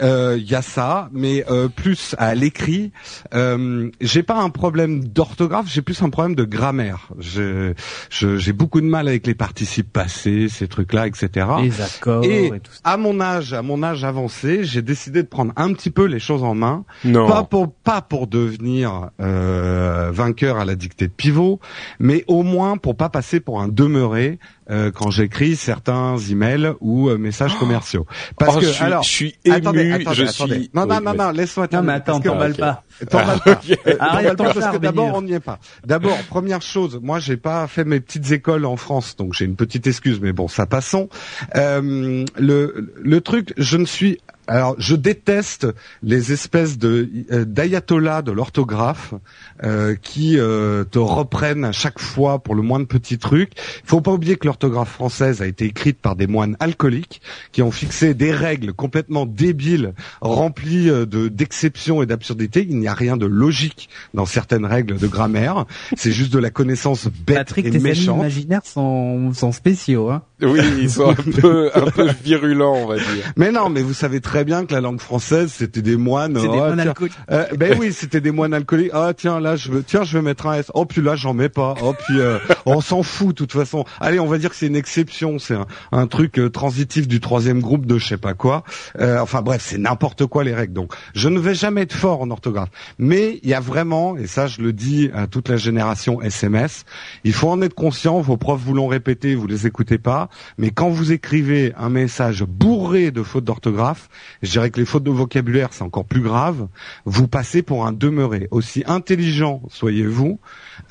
il euh, y a ça, mais euh, plus à l'écrit, euh, j'ai pas un problème d'orthographe, j'ai plus un problème de grammaire. J'ai beaucoup de mal avec les participes passés, ces trucs-là, etc. Les accords et, tout ça. à mon âge, à mon âge avancé, j'ai décidé de prendre un petit peu les choses en main, non. pas pour pas pour devenir euh, vainqueur à la dictée de pivot, mais au moins pour pas passer pour un demeuré euh, quand j'écris certains emails ou euh, messages oh. commerciaux. Parce oh, que je suis, alors, je suis ému, attendez, attendez, je attendez. suis. Non, non, non, non, laisse-moi terminer. Non, mais attends, t'emballes pas. T'emballes pas. Arrête pas parce que d'abord on n'y est pas. D'abord, première chose, moi j'ai pas fait mes petites écoles en France, donc j'ai une petite excuse, mais bon, ça passons. Euh, le le truc, je ne suis alors, je déteste les espèces de euh, d'ayatollahs de l'orthographe euh, qui euh, te reprennent à chaque fois pour le moins de petits trucs. Il faut pas oublier que l'orthographe française a été écrite par des moines alcooliques qui ont fixé des règles complètement débiles, remplies de d'exceptions et d'absurdités. Il n'y a rien de logique dans certaines règles de grammaire. C'est juste de la connaissance bête Patrick, et tes méchante. imaginaires sont, sont spéciaux, hein Oui, ils sont un peu un peu virulents, on va dire. Mais non, mais vous savez très bien que la langue française, c'était des moines. C'est des oh, moines alcooliques. Euh, ben oui, c'était des moines alcooliques. Ah tiens, là je veux, tiens, je vais mettre un S. Oh puis là j'en mets pas. Oh puis euh, on s'en fout de toute façon. Allez, on va dire que c'est une exception, c'est un, un, truc euh, transitif du troisième groupe de je sais pas quoi. Euh, enfin bref, c'est n'importe quoi les règles. Donc je ne vais jamais être fort en orthographe, mais il y a vraiment, et ça je le dis à toute la génération SMS, il faut en être conscient. Vos profs vous l'ont répété, vous les écoutez pas, mais quand vous écrivez un message bourré de fautes d'orthographe, je dirais que les fautes de vocabulaire, c'est encore plus grave. Vous passez pour un demeuré. Aussi intelligent soyez-vous,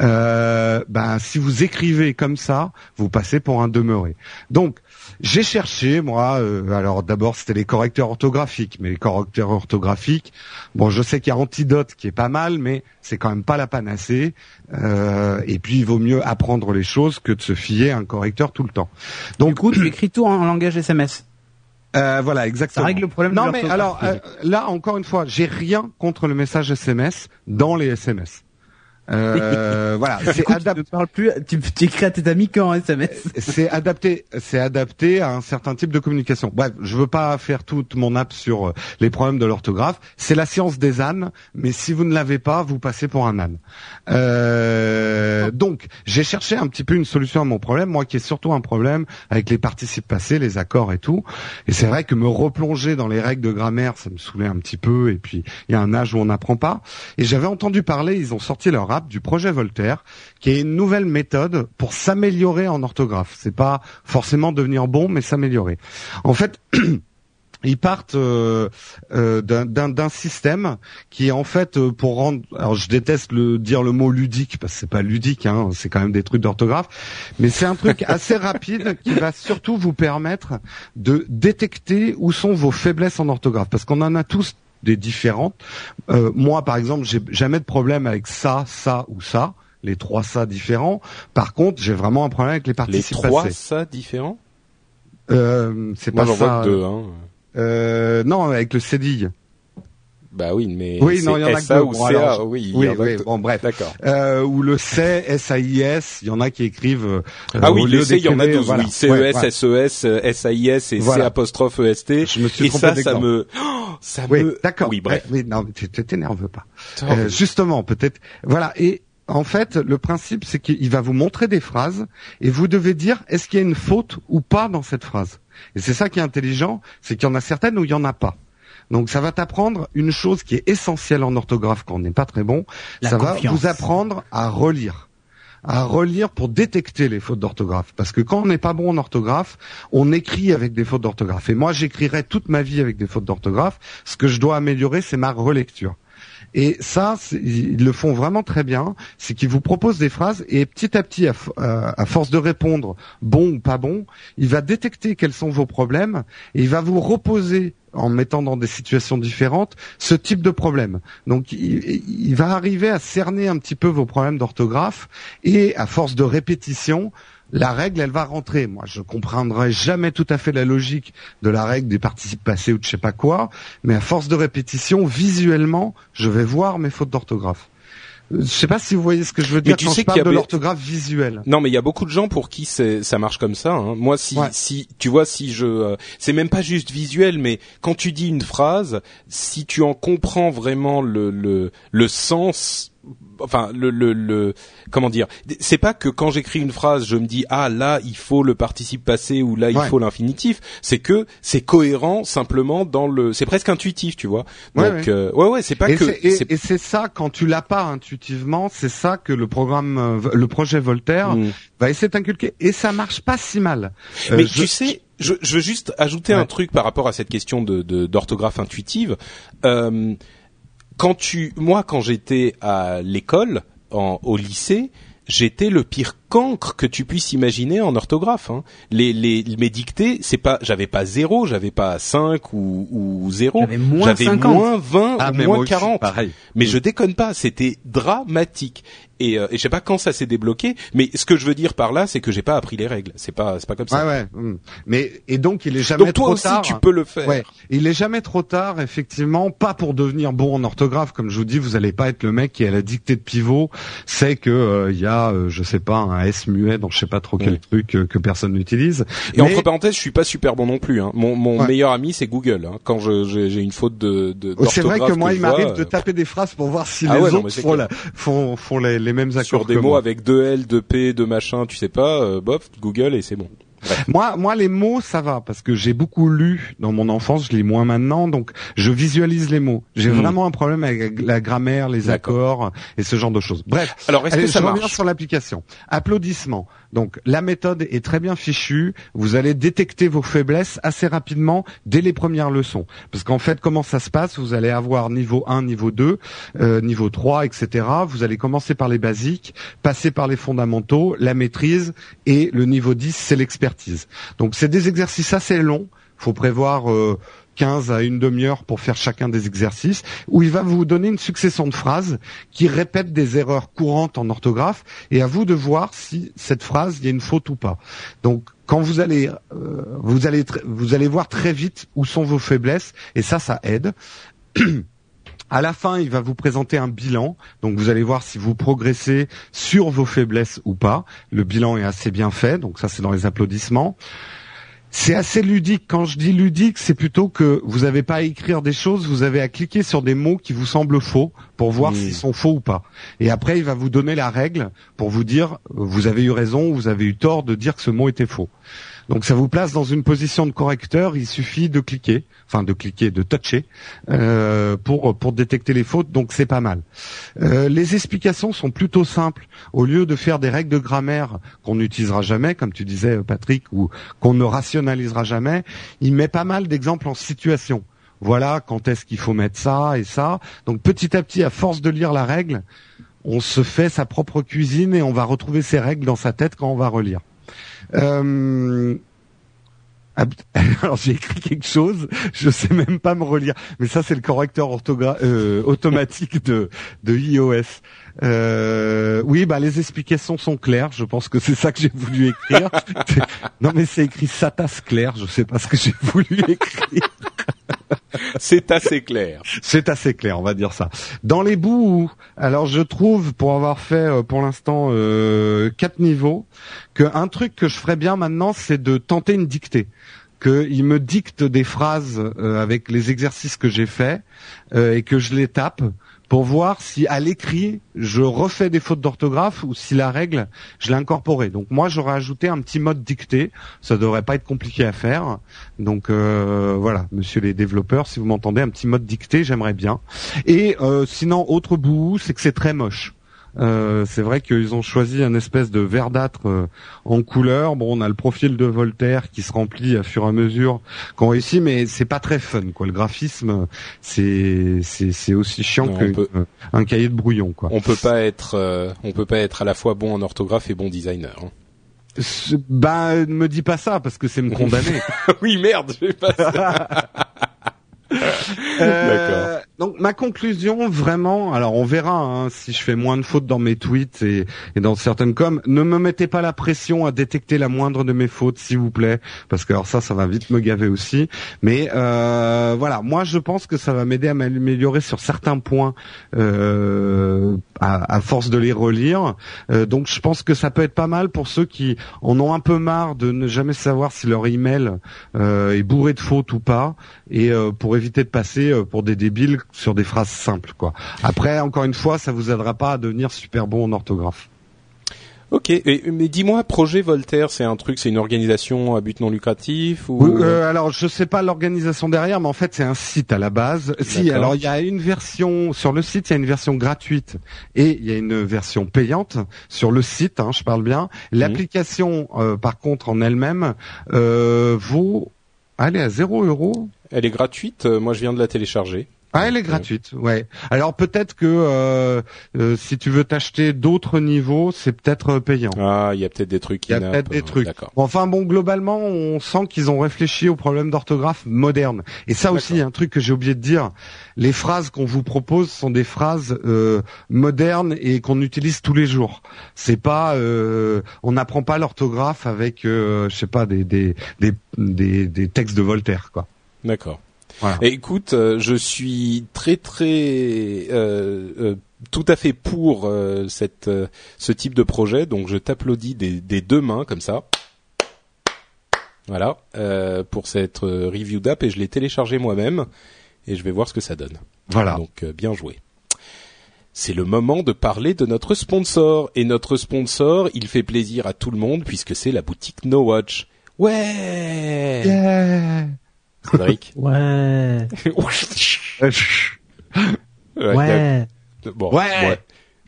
euh, ben, si vous écrivez comme ça, vous passez pour un demeuré. Donc, j'ai cherché, moi, euh, alors d'abord c'était les correcteurs orthographiques, mais les correcteurs orthographiques, bon je sais qu'il y a Antidote qui est pas mal, mais c'est quand même pas la panacée, euh, et puis il vaut mieux apprendre les choses que de se fier à un correcteur tout le temps. Donc, du coup, tu écris tout en langage SMS euh, voilà, exactement. Ça règle le problème. Non, mais alors euh, là, encore une fois, j'ai rien contre le message SMS dans les SMS. Euh, voilà, c'est adapté. Tu, plus, tu, tu écris à tes amis qu'en SMS. C'est adapté, c'est adapté à un certain type de communication. Bref, je veux pas faire toute mon app sur euh, les problèmes de l'orthographe. C'est la science des ânes, mais si vous ne l'avez pas, vous passez pour un âne. Euh, donc, j'ai cherché un petit peu une solution à mon problème, moi qui ai surtout un problème avec les participes passés, les accords et tout. Et c'est vrai que me replonger dans les règles de grammaire, ça me saoulait un petit peu. Et puis, il y a un âge où on n'apprend pas. Et j'avais entendu parler, ils ont sorti leur du projet Voltaire, qui est une nouvelle méthode pour s'améliorer en orthographe. C'est pas forcément devenir bon, mais s'améliorer. En fait. ils partent euh, euh, d'un système qui est en fait euh, pour rendre alors je déteste le dire le mot ludique parce que c'est pas ludique hein, c'est quand même des trucs d'orthographe mais c'est un truc assez rapide qui va surtout vous permettre de détecter où sont vos faiblesses en orthographe parce qu'on en a tous des différentes. Euh, moi, par exemple, j'ai jamais de problème avec ça, ça ou ça, les trois ça différents. Par contre, j'ai vraiment un problème avec les participes Les trois ça différents? Euh, C'est pas ça. Vois deux, hein. euh, non, avec le cédille. Bah oui, mais oui, non, il y en a que ou CA, oui, oui, oui bon, bref, d'accord. Euh, ou le C, S A I S, il y en a qui écrivent. Euh, ah oui, le C, il y en a 12, oui, C E S, S E S, S A I S et C apostrophe E S T. Je me suis et ça, ça me, oh, ça oui, me. D'accord. Oui, bref. Oui, non, tu t'énerves pas. Euh, justement, peut-être. Voilà. Et en fait, le principe, c'est qu'il va vous montrer des phrases et vous devez dire est-ce qu'il y a une faute ou pas dans cette phrase? Et c'est ça qui est intelligent, c'est qu'il y en a certaines où il y en a pas. Donc ça va t'apprendre une chose qui est essentielle en orthographe quand on n'est pas très bon. ça va vous apprendre à relire à relire pour détecter les fautes d'orthographe. Parce que quand on n'est pas bon en orthographe, on écrit avec des fautes d'orthographe. Et moi, j'écrirai toute ma vie avec des fautes d'orthographe. Ce que je dois améliorer, c'est ma relecture. Et ça, ils le font vraiment très bien. C'est qu'ils vous proposent des phrases et petit à petit, à, force de répondre bon ou pas bon, il va détecter quels sont vos problèmes et il va vous reposer en mettant dans des situations différentes ce type de problème. Donc il, va arriver à cerner un petit peu vos problèmes d'orthographe et à force de répétition, la règle, elle va rentrer. Moi, je comprendrai jamais tout à fait la logique de la règle des participes passés ou de je sais pas quoi, mais à force de répétition, visuellement, je vais voir mes fautes d'orthographe. Je sais pas si vous voyez ce que je veux dire tu quand sais je parle de l'orthographe visuelle. Non, mais il y a beaucoup de gens pour qui ça marche comme ça. Hein. Moi, si, si tu vois, si je, euh, c'est même pas juste visuel, mais quand tu dis une phrase, si tu en comprends vraiment le le, le sens enfin le, le, le comment dire c'est pas que quand j'écris une phrase je me dis ah là il faut le participe passé ou là il faut l'infinitif. C'est que c'est cohérent simplement dans le c'est presque intuitif tu vois. Donc ouais. euh, ouais, ouais c'est pas et que et c'est ça quand tu l'as pas intuitivement c'est ça que le programme euh, le projet Voltaire mm. va essayer d'inculquer et ça marche pas si mal. Euh, mais tu sais je, je veux juste ajouter un truc par rapport à cette question de d'orthographe intuitive. Euh, quand tu, moi, quand j'étais à l'école, au lycée, j'étais le pire cancre que tu puisses imaginer en orthographe. Hein. Les, les, mes dictées, c'est pas, j'avais pas zéro, j'avais pas 5 ou, ou 0. J'avais moins, moins 20 ah, ou moins 40. Mais je déconne pas, c'était dramatique. Et, euh, et je sais pas quand ça s'est débloqué, mais ce que je veux dire par là, c'est que j'ai pas appris les règles. C'est pas, c'est pas comme ça. Ouais, ouais. Hmm. Mais et donc il est jamais donc, toi aussi, tu peux le faire. Ouais. Il est jamais trop tard, effectivement, pas pour devenir bon en orthographe, comme je vous dis, vous allez pas être le mec qui a la dictée de pivot, c'est que euh, il y a, euh, je sais pas, un S muet dans je sais pas trop quel truc que personne n'utilise. Et entre parenthèses, je suis pas super bon non plus. Hein. Mon, mon meilleur ami, c'est Google. Hein. Quand j'ai une faute de, de c'est vrai que moi, il m'arrive de taper des phrases pour voir si ah les autres font, la, font, font les, les mêmes accords Sur des mots avec deux L, deux P, deux machin, tu sais pas, euh, bof, Google et c'est bon. Moi, moi, les mots, ça va parce que j'ai beaucoup lu dans mon enfance. Je lis moins maintenant, donc je visualise les mots. J'ai hmm. vraiment un problème avec la grammaire, les accords et ce genre de choses. Bref. Alors, est-ce que ça je sur l'application. Applaudissements. Donc, la méthode est très bien fichue. Vous allez détecter vos faiblesses assez rapidement dès les premières leçons. Parce qu'en fait, comment ça se passe? Vous allez avoir niveau 1, niveau 2, euh, niveau 3, etc. Vous allez commencer par les basiques, passer par les fondamentaux, la maîtrise et le niveau 10, c'est l'expertise donc c'est des exercices assez longs. Faut prévoir 15 euh, à une demi-heure pour faire chacun des exercices, où il va vous donner une succession de phrases qui répètent des erreurs courantes en orthographe, et à vous de voir si cette phrase, il y a une faute ou pas. Donc quand vous allez, euh, vous allez, vous allez voir très vite où sont vos faiblesses, et ça, ça aide. À la fin, il va vous présenter un bilan. Donc vous allez voir si vous progressez sur vos faiblesses ou pas. Le bilan est assez bien fait, donc ça c'est dans les applaudissements. C'est assez ludique. Quand je dis ludique, c'est plutôt que vous n'avez pas à écrire des choses, vous avez à cliquer sur des mots qui vous semblent faux pour voir s'ils sont faux ou pas. Et après, il va vous donner la règle pour vous dire vous avez eu raison, vous avez eu tort de dire que ce mot était faux. Donc ça vous place dans une position de correcteur. Il suffit de cliquer, enfin de cliquer, de toucher euh, pour pour détecter les fautes. Donc c'est pas mal. Euh, les explications sont plutôt simples. Au lieu de faire des règles de grammaire qu'on n'utilisera jamais, comme tu disais Patrick, ou qu'on ne rationalisera jamais, il met pas mal d'exemples en situation. Voilà quand est-ce qu'il faut mettre ça et ça. Donc petit à petit, à force de lire la règle, on se fait sa propre cuisine et on va retrouver ces règles dans sa tête quand on va relire. Euh, alors j'ai écrit quelque chose, je sais même pas me relire, mais ça c'est le correcteur euh, automatique de, de iOS. Euh, oui, bah les explications sont claires. Je pense que c'est ça que j'ai voulu écrire. non, mais c'est écrit Satas clair. Je sais pas ce que j'ai voulu écrire. C'est assez clair. C'est assez clair, on va dire ça. Dans les bouts, alors je trouve, pour avoir fait euh, pour l'instant euh, quatre niveaux, qu'un truc que je ferais bien maintenant, c'est de tenter une dictée qu'il me dicte des phrases euh, avec les exercices que j'ai faits et que je les tape pour voir si à l'écrit je refais des fautes d'orthographe ou si la règle je l'ai incorporée. Donc moi j'aurais ajouté un petit mode dicté, ça devrait pas être compliqué à faire. Donc euh, voilà, monsieur les développeurs, si vous m'entendez, un petit mode dicté, j'aimerais bien. Et euh, sinon autre bout, c'est que c'est très moche. Euh, c'est vrai qu'ils ont choisi un espèce de verdâtre euh, en couleur. Bon, on a le profil de Voltaire qui se remplit à fur et à mesure qu'on réussit, mais c'est pas très fun. Quoi. Le graphisme, c'est c'est aussi chiant qu'un cahier de brouillon. Quoi. On peut pas être euh, on peut pas être à la fois bon en orthographe et bon designer. Hein. Bah, ne me dis pas ça parce que c'est me condamner. oui, merde, je vais pas. Euh, donc ma conclusion, vraiment, alors on verra hein, si je fais moins de fautes dans mes tweets et, et, dans certaines coms. Ne me mettez pas la pression à détecter la moindre de mes fautes, s'il vous plaît, parce que alors ça, ça va vite me gaver aussi. Mais euh, voilà, moi je pense que ça va m'aider à m'améliorer sur certains points euh, à, à, force de les relire. Euh, donc je pense que ça peut être pas mal pour ceux qui en ont un peu marre de ne jamais savoir si leur email euh, est bourré de fautes ou pas, et euh, pour éviter de passer euh, pour des débiles sur des phrases simples. Quoi. Après, encore une fois, ça vous aidera pas à devenir super bon en orthographe. Ok, mais dis-moi, Projet Voltaire, c'est un truc, c'est une organisation à but non lucratif ou euh, Alors, je sais pas l'organisation derrière, mais en fait, c'est un site à la base. Si, alors il y a une version sur le site, il y a une version gratuite et il y a une version payante sur le site. Hein, je parle bien. Mhm. L'application, par contre, en elle-même, euh, vaut, allez, à 0 euros. Elle est gratuite. Euh, moi, je viens de la télécharger. Ah, elle est gratuite, ouais. Alors peut-être que euh, euh, si tu veux t'acheter d'autres niveaux, c'est peut-être payant. Ah, il y a peut-être des trucs. Il y a peut-être des trucs. enfin bon, globalement, on sent qu'ils ont réfléchi aux problèmes d'orthographe modernes. Et ça aussi, un truc que j'ai oublié de dire. Les phrases qu'on vous propose sont des phrases modernes et qu'on utilise tous les jours. C'est pas, on n'apprend pas l'orthographe avec, je sais pas, des des, des des des textes de Voltaire, quoi. D'accord. Écoute, euh, je suis très très euh, euh, tout à fait pour cette ce type de projet, donc je t'applaudis des, des, deux mains comme ça. Voilà pour cette review d'app et je l'ai téléchargé moi-même et je vais voir ce que ça donne. Voilà. Donc bien joué. C'est le moment de parler de notre sponsor et notre sponsor, il fait plaisir à tout le monde puisque c'est la boutique No Watch. Ouais. Yeah. Cédric Ouais. ouais. Bon, ouais.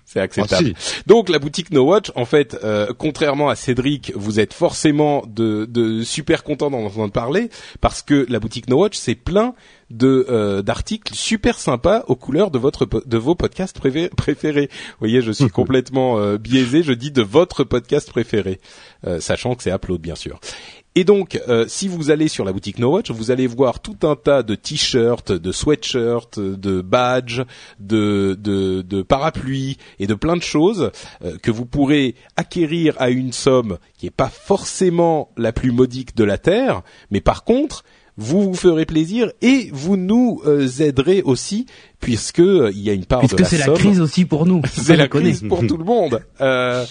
C'est acceptable. Donc la boutique No Watch, en fait, euh, contrairement à Cédric, vous êtes forcément de, de super content d'en entendre parler parce que la boutique No Watch, c'est plein de euh, d'articles super sympas aux couleurs de votre de vos podcasts préférés. Vous voyez, je suis complètement euh, biaisé. Je dis de votre podcast préféré, sachant que c'est Upload bien sûr. Et donc, euh, si vous allez sur la boutique No Watch, vous allez voir tout un tas de t-shirts, de sweatshirts, de badges, de, de, parapluies et de plein de choses euh, que vous pourrez acquérir à une somme qui n'est pas forcément la plus modique de la terre, mais par contre, vous vous ferez plaisir et vous nous euh, aiderez aussi puisque euh, il y a une part puisque de la c'est la crise aussi pour nous. c'est la crise pour tout le monde. Euh,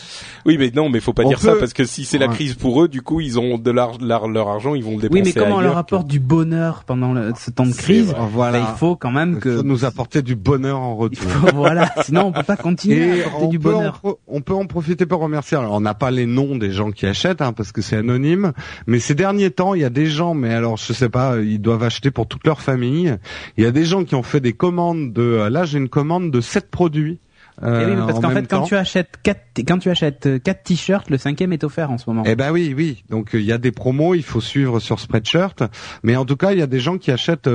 oui, mais non, mais faut pas dire ça parce que si c'est la crise pour eux, du coup, ils ont de leur, leur, argent, ils vont le dépenser. Oui, mais comment on leur apporte du bonheur pendant ce temps de crise Voilà, ben, il faut quand même que faut nous apporter du bonheur en retour. voilà, sinon on peut pas continuer à apporter du bonheur. on peut en profiter pour remercier. Alors, on n'a pas les noms des gens qui achètent hein, parce que c'est anonyme, mais ces derniers temps, il y a des gens, mais alors je sais pas, ils doivent acheter pour toute leur famille. Il y a des gens qui ont fait des commandes de euh, là j'ai une commande de 7 produits. Euh, eh oui, parce qu'en fait, quand tu achètes quatre, quand tu achètes euh, quatre t-shirts, le cinquième est offert en ce moment. Eh ben oui, oui. Donc il y a des promos, il faut suivre sur Spreadshirt. Mais en tout cas, il y a des gens qui achètent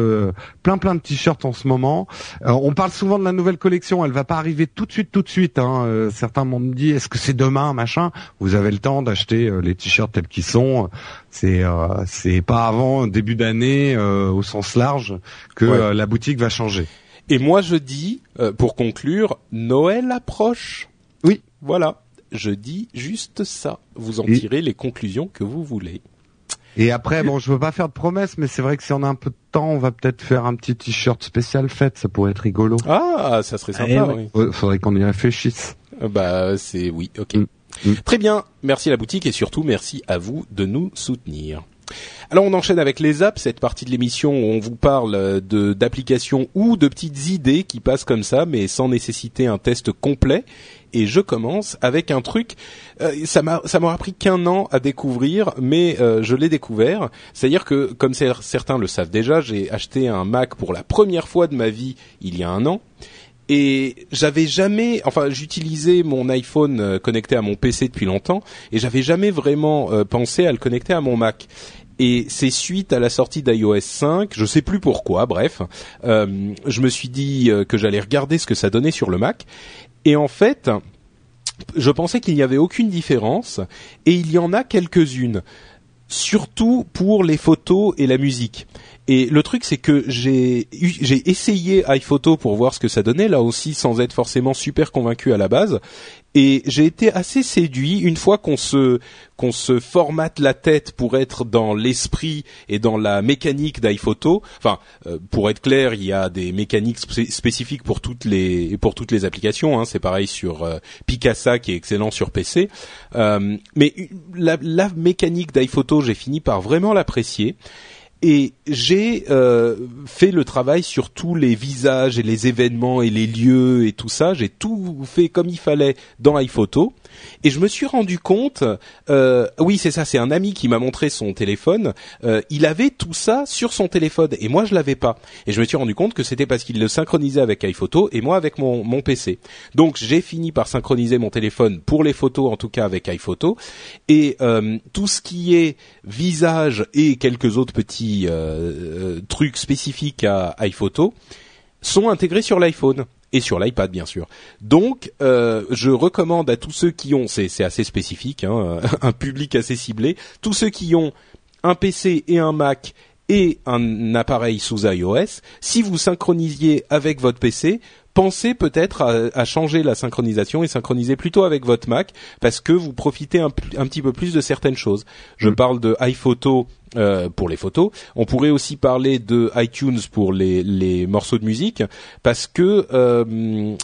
plein plein de t-shirts en ce moment. on parle souvent de la nouvelle collection, elle va pas arriver tout de suite, tout de suite. Hein. certains m'ont dit, est-ce que c'est demain, machin? Vous avez le temps d'acheter les t-shirts tels qu'ils sont. C'est c'est pas avant début d'année au sens large que la boutique va changer. Et moi je dis, euh, pour conclure, Noël approche. Oui. Voilà. Je dis juste ça. Vous en tirez les conclusions que vous voulez. Et après, bon, je veux pas faire de promesses, mais c'est vrai que si on a un peu de temps, on va peut-être faire un petit t-shirt spécial fête. Ça pourrait être rigolo. Ah, ça serait sympa. Eh oui. Faudrait qu'on y réfléchisse. Bah, c'est oui, ok. Mm. Mm. Très bien. Merci à la boutique et surtout merci à vous de nous soutenir. Alors on enchaîne avec les apps, cette partie de l'émission où on vous parle de d'applications ou de petites idées qui passent comme ça, mais sans nécessiter un test complet. Et je commence avec un truc, euh, ça m'a ça m'aura pris qu'un an à découvrir, mais euh, je l'ai découvert. C'est-à-dire que, comme certains le savent déjà, j'ai acheté un Mac pour la première fois de ma vie il y a un an et j'avais jamais, enfin, j'utilisais mon iPhone euh, connecté à mon PC depuis longtemps, et j'avais jamais vraiment pensé à le connecter à mon Mac et c'est suite à la sortie d'iOS 5, je sais plus pourquoi, bref, euh, je me suis dit euh, que j'allais regarder ce que ça donnait sur le Mac, et en fait, je pensais qu'il n'y avait aucune différence, et il y en a quelques-unes, surtout pour les photos et la musique. Et le truc, c'est que j'ai j'ai essayé iPhoto pour voir ce que ça donnait, là aussi sans être forcément super convaincu à la base. Et j'ai été assez séduit une fois qu'on se qu'on se formate la tête pour être dans l'esprit et dans la mécanique d'iPhoto. Enfin, euh, pour être clair, il y a des mécaniques spécifiques pour toutes les pour toutes les applications. Hein. C'est pareil sur euh, Picasa qui est excellent sur PC. Euh, mais la, la mécanique d'iPhoto, j'ai fini par vraiment l'apprécier et j'ai euh, fait le travail sur tous les visages et les événements et les lieux et tout ça. J'ai tout fait comme il fallait dans iPhoto. Et je me suis rendu compte, euh, oui c'est ça, c'est un ami qui m'a montré son téléphone. Euh, il avait tout ça sur son téléphone et moi je l'avais pas. Et je me suis rendu compte que c'était parce qu'il le synchronisait avec iPhoto et moi avec mon, mon PC. Donc j'ai fini par synchroniser mon téléphone pour les photos, en tout cas avec iPhoto. Et euh, tout ce qui est visage et quelques autres petits euh, trucs spécifiques à iPhoto sont intégrés sur l'iPhone et sur l'iPad bien sûr. Donc, euh, je recommande à tous ceux qui ont, c'est assez spécifique, hein, un public assez ciblé, tous ceux qui ont un PC et un Mac et un appareil sous iOS, si vous synchronisiez avec votre PC, pensez peut-être à, changer la synchronisation et synchroniser plutôt avec votre Mac parce que vous profitez un, petit peu plus de certaines choses. Je mm. parle de iPhoto euh, pour les photos. On pourrait aussi parler de iTunes pour les, morceaux de musique parce que euh,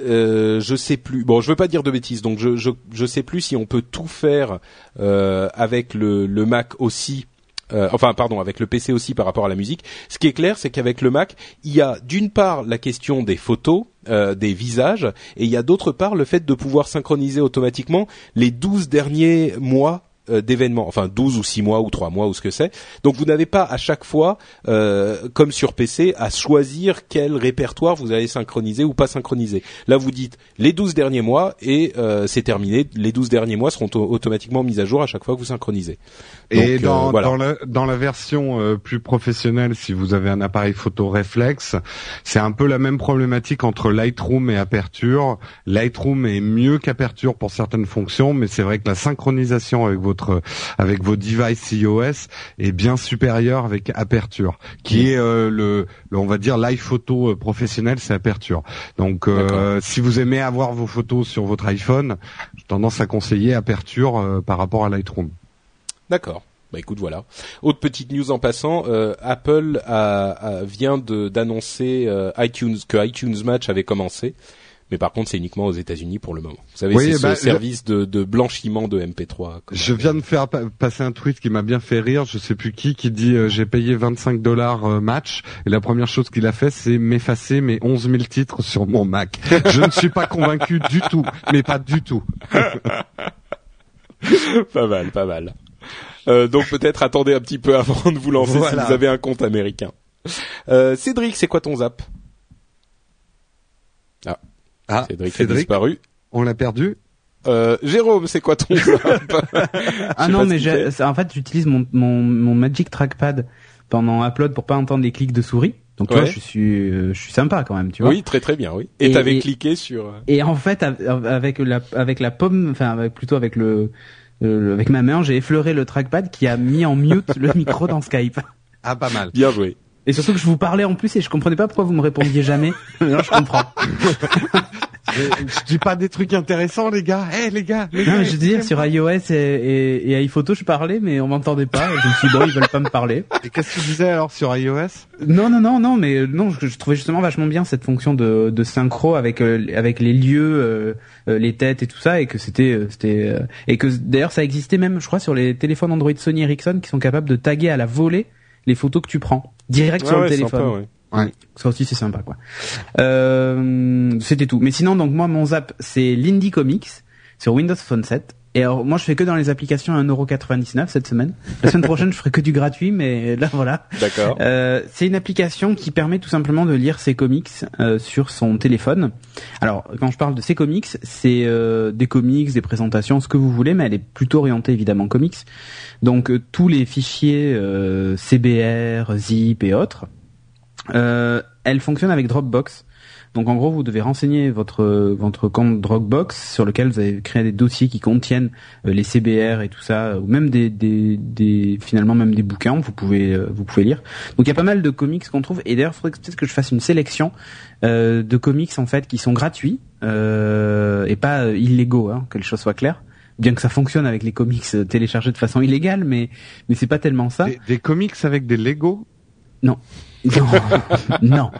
euh, je sais plus. Bon, je veux pas dire de bêtises, donc je je, sais plus si on peut tout faire euh, avec le, le Mac aussi euh, enfin pardon, avec le PC aussi par rapport à la musique. Ce qui est clair, c'est qu'avec le Mac, il y a d'une part la question des photos, euh, des visages, et il y a d'autre part le fait de pouvoir synchroniser automatiquement les 12 derniers mois d'événements, enfin 12 ou 6 mois ou 3 mois ou ce que c'est. Donc vous n'avez pas à chaque fois, euh, comme sur PC, à choisir quel répertoire vous allez synchroniser ou pas synchroniser. Là vous dites les 12 derniers mois et euh, c'est terminé. Les 12 derniers mois seront automatiquement mis à jour à chaque fois que vous synchronisez. et dans, dans, la, dans la version plus professionnelle, si vous avez un appareil photo réflexe, c'est un peu la même problématique entre Lightroom et Aperture. Lightroom est mieux qu'Aperture pour certaines fonctions, mais c'est vrai que la synchronisation avec vos avec vos devices iOS est bien supérieur avec Aperture, qui est euh, le, on va dire l'iPhoto euh, professionnel, c'est Aperture. Donc euh, si vous aimez avoir vos photos sur votre iPhone, j'ai tendance à conseiller Aperture par rapport à Lightroom. D'accord. Bah écoute voilà. Autre petite news en passant, Apple a, vient d'annoncer iTunes que iTunes Match avait commencé mais par contre c'est uniquement aux États-Unis pour le moment. Vous savez, c'est bah, ce service de, de, blanchiment de MP3. Je viens de faire passer un tweet qui m'a bien fait rire, je sais plus qui, qui dit euh, j'ai payé 25 dollars euh, match et la première chose qu'il a fait c'est m'effacer mes 11 000 titres sur mon Mac. je ne suis pas convaincu du tout, mais pas du tout. pas mal, pas mal. Euh, donc peut-être attendez un petit peu avant de vous lancer si vous avez un compte américain. Euh, Cédric, c'est quoi ton zap? Ah, ah, Cédric, a disparu. On l'a perdu. Euh, Jérôme, c'est quoi ton Ah non, mais en fait, j'utilise mon, mon, mon Magic Trackpad pendant upload pour pas entendre les clics de souris. Donc toi, je suis, euh, je suis sympa quand même, tu vois. Oui, très très bien, oui. Et t'avais cliqué sur. Euh, et en fait, avec la, avec la pomme, enfin, plutôt avec le, avec ma main, j'ai effleuré le trackpad qui a mis en mute le micro dans Skype. Ah, pas mal. Bien joué. Et surtout que je vous parlais en plus et je comprenais pas pourquoi vous me répondiez jamais. Là, je comprends. je dis pas des trucs intéressants, les gars. Eh, les gars. Les non, je veux dire, sur iOS et, et, et iPhoto, je parlais, mais on m'entendait pas. Je me suis dit, bon, ils veulent pas me parler. Et qu'est-ce que tu disais alors sur iOS? Non, non, non, non, mais non, je, je, trouvais justement vachement bien cette fonction de, de synchro avec euh, avec les lieux, euh, euh, les têtes et tout ça, et que c'était c'était et que d'ailleurs ça existait même, je crois, sur les téléphones Android Sony Ericsson qui sont capables de taguer à la volée les photos que tu prends direct sur le téléphone. Ouais. Ça aussi c'est sympa quoi. Euh, c'était tout. Mais sinon donc moi mon zap c'est l'Indie Comics sur Windows Phone 7. Et alors moi je fais que dans les applications à 1,99€ cette semaine. La semaine prochaine je ferai que du gratuit mais là voilà. D'accord. Euh, c'est une application qui permet tout simplement de lire ses comics euh, sur son téléphone. Alors quand je parle de ses comics, c'est euh, des comics, des présentations, ce que vous voulez, mais elle est plutôt orientée évidemment comics. Donc euh, tous les fichiers euh, CBR, zip et autres euh, elle fonctionne avec Dropbox. Donc en gros, vous devez renseigner votre votre compte Dropbox sur lequel vous avez créé des dossiers qui contiennent euh, les CBR et tout ça, ou même des, des, des finalement même des bouquins. Vous pouvez euh, vous pouvez lire. Donc il y a pas mal de comics qu'on trouve. Et d'ailleurs, il faudrait peut-être que je fasse une sélection euh, de comics en fait qui sont gratuits et pas illégaux, hein, que les choses soient claires bien que ça fonctionne avec les comics téléchargés de façon illégale, mais mais c'est pas tellement ça. Des, des comics avec des Lego Non. Non.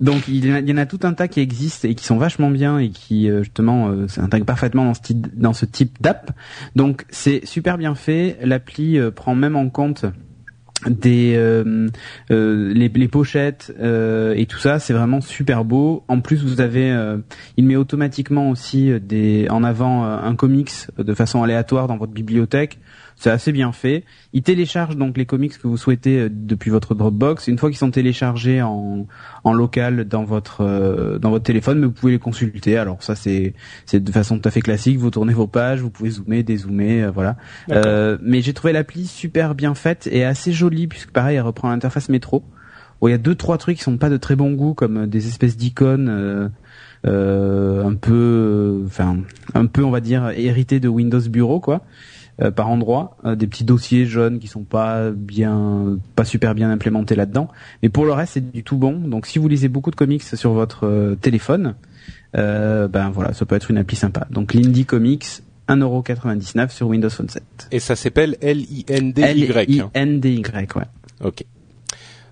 Donc il y, en a, tout un tas qui existent et qui sont vachement bien et qui euh, justement euh, s'intègrent parfaitement dans ce type, dans ce type d'app. Donc c'est super bien fait. L'appli euh, prend même en compte des euh, les, les, pochettes et tout ça c'est vraiment super beau en plus vous avez il met automatiquement aussi des en avant un comics de façon aléatoire dans votre bibliothèque c'est assez bien fait. Il télécharge donc les comics que vous souhaitez euh, depuis votre Dropbox. Une fois qu'ils sont téléchargés en, en local dans votre euh, dans votre téléphone, mais vous pouvez les consulter. Alors ça c'est c'est de façon tout à fait classique. Vous tournez vos pages, vous pouvez zoomer, dézoomer, euh, voilà. mais j'ai trouvé l'appli super bien faite et assez jolie puisque pareil elle reprend l'interface métro. Où il y a deux trois trucs qui sont pas de très bon goût comme des espèces d'icônes. un peu, enfin, un peu, on va dire, hérité de Windows Bureau, quoi. Euh, par endroit, euh, des petits dossiers jaunes qui sont pas bien, pas super bien implémentés là-dedans. Mais pour le reste, c'est du tout bon. Donc si vous lisez beaucoup de comics sur votre euh, téléphone, ben voilà, ça peut être une appli sympa. Donc l'Indie Comics, 1,99€ sur Windows Phone 7. Et ça s'appelle L-I-N-D-Y. L-I-N-D-Y, ouais. Ok.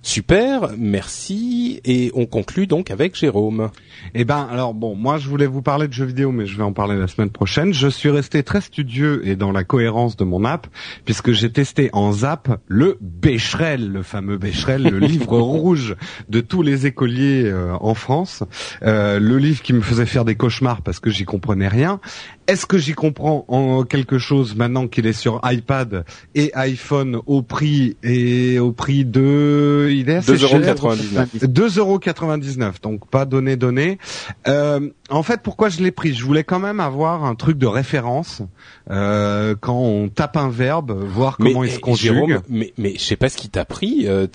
Super, merci. Et on conclut donc avec Jérôme. Eh ben, alors bon, moi je voulais vous parler de jeux vidéo, mais je vais en parler la semaine prochaine. Je suis resté très studieux et dans la cohérence de mon app, puisque j'ai testé en zap le Becherel, le fameux Becherel, le livre rouge de tous les écoliers euh, en France, euh, le livre qui me faisait faire des cauchemars parce que j'y comprenais rien. Est-ce que j'y comprends en quelque chose maintenant qu'il est sur iPad et iPhone au prix et au prix de il est 2,99€. 2,99€, donc pas donné donné. Euh, en fait, pourquoi je l'ai pris? Je voulais quand même avoir un truc de référence euh, quand on tape un verbe, voir comment il se conjugue. mais mais je sais pas ce qui t'a pris. Euh,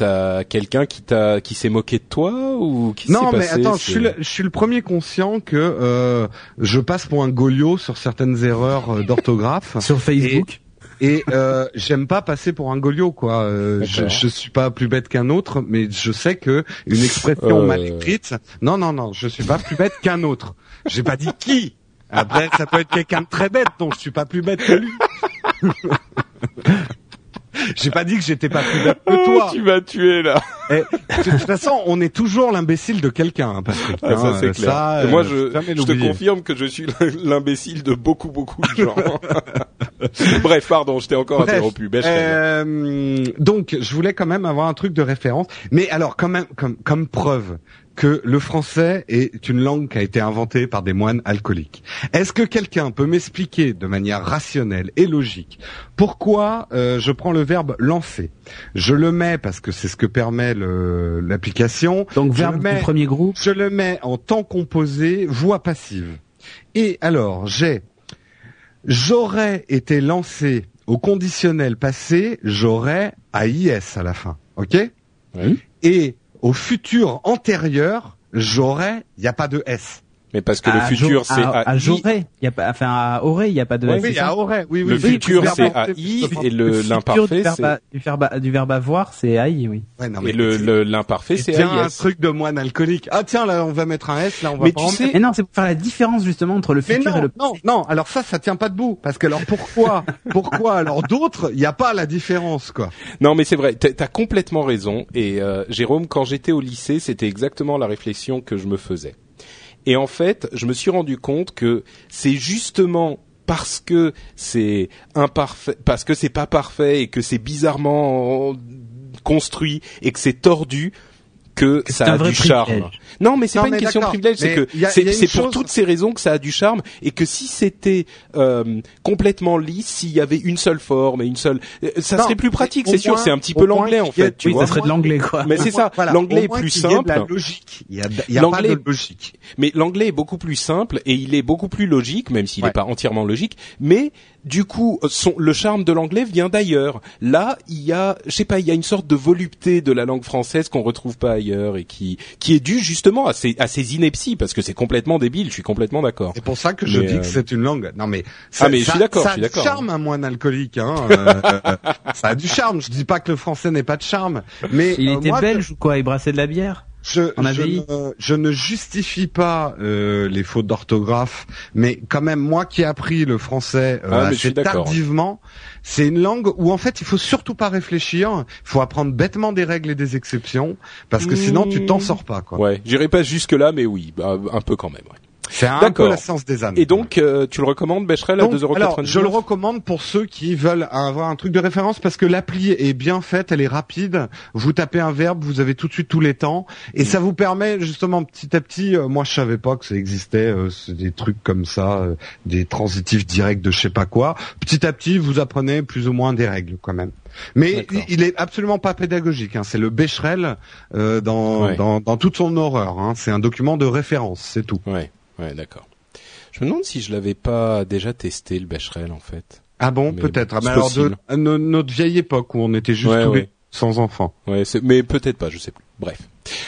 t'as quelqu'un qui t'a qui s'est moqué de toi ou qui Non, mais attends, je suis, le, je suis le premier conscient que euh, je passe pour un goliot sur certaines erreurs euh, d'orthographe sur Facebook. Et euh, j'aime pas passer pour un goliot, quoi. Euh, je, je suis pas plus bête qu'un autre, mais je sais que une expression euh. mal écrite. Non, non, non, je suis pas plus bête qu'un autre. J'ai pas dit qui. Après, ça peut être quelqu'un de très bête, donc je suis pas plus bête que lui. J'ai pas dit que j'étais pas plus bête que oh, toi. tu m'as tué là. Et, de toute façon, on est toujours l'imbécile de quelqu'un, hein, Patrick. Ah, ça c'est clair. Ça, moi, je, je te confirme que je suis l'imbécile de beaucoup beaucoup de gens. Bref, pardon, je t'ai encore interrompu. Euh, donc, je voulais quand même avoir un truc de référence. Mais alors, quand même, comme, comme preuve, que le français est une langue qui a été inventée par des moines alcooliques. Est-ce que quelqu'un peut m'expliquer de manière rationnelle et logique pourquoi euh, je prends le verbe lancer? Je le mets parce que c'est ce que permet l'application. Donc verbe du premier groupe. Je le mets en temps composé, voix passive. Et alors j'ai j'aurais été lancé au conditionnel passé, j'aurais AIS à la fin, ok? Oui. Et au futur antérieur, j'aurais, il n'y a pas de S. Mais parce que le futur c'est à, à, il y a pas, enfin à Auré, il y a pas de. oui, à Auré, oui, oui. Le futur c'est à i et le l'imparfait c'est du verbe du verbe avoir c'est à i, oui. Ouais, non, mais et le l'imparfait c'est à i. un truc de moine alcoolique. Ah tiens, là on va mettre un s, là on va. Mais tu sais, mais non, c'est pour faire la différence justement entre le futur et le. Non, non. Alors ça, ça tient pas debout, parce que alors pourquoi, pourquoi alors d'autres, il n'y a pas la différence quoi. Non, mais c'est vrai. T'as complètement raison. Et euh, Jérôme, quand j'étais au lycée, c'était exactement la réflexion que je me faisais. Et en fait, je me suis rendu compte que c'est justement parce que c'est imparfait, parce que c'est pas parfait et que c'est bizarrement construit et que c'est tordu que ça a du charme. Non, mais c'est pas une question de privilège, c'est que c'est pour toutes ces raisons que ça a du charme et que si c'était euh, complètement lisse, s'il y avait une seule forme et une seule, euh, ça serait plus pratique, c'est sûr. C'est un petit peu l'anglais en fait. oui, ça serait de l'anglais quoi. Mais c'est ça. L'anglais est plus simple. Logique. Il y a, il y a pas de logique. Mais l'anglais est beaucoup plus simple et il est beaucoup plus logique, même s'il n'est pas entièrement logique. Mais du coup, son, le charme de l'anglais vient d'ailleurs. Là, il y a, je sais pas, il y a une sorte de volupté de la langue française qu'on retrouve pas ailleurs et qui qui est due justement à ces à ces inepties parce que c'est complètement débile. Je suis complètement d'accord. C'est pour ça que je dis que euh, c'est une langue. Non mais ça, ah mais je suis d'accord. Ça a du charme un moine alcoolique. Hein. Euh, ça a du charme. Je dis pas que le français n'est pas de charme, mais il euh, était belge ou quoi? Il brassait de la bière? Je, je, je, ne, justifie pas euh, les fautes d'orthographe, mais quand même moi qui ai appris le français euh, ah, assez tardivement, c'est une langue où en fait il faut surtout pas réfléchir, il faut apprendre bêtement des règles et des exceptions, parce que sinon tu t'en sors pas. Quoi. Ouais, j'irai pas jusque là, mais oui, bah, un peu quand même. Ouais. C'est un peu la science des ânes. Et donc, euh, tu le recommandes, Becherel, à 2,99 Alors, je le recommande pour ceux qui veulent avoir un truc de référence parce que l'appli est bien faite, elle est rapide. Vous tapez un verbe, vous avez tout de suite tous les temps, et ça vous permet justement petit à petit. Euh, moi, je savais pas que ça existait, euh, des trucs comme ça, des transitifs directs de je sais pas quoi. Petit à petit, vous apprenez plus ou moins des règles quand même. Mais il est absolument pas pédagogique. Hein. C'est le Becherel dans, dans, dans, toute son horreur. Hein. C'est un document de référence, c'est tout. Ouais. Ouais, d'accord. Je me demande si je l'avais pas déjà testé le Becherel en fait. Ah bon, peut-être. Ah, mais alors de, notre vieille époque où on était juste sans enfants. Ouais, mais peut-être pas, je sais plus. Bref.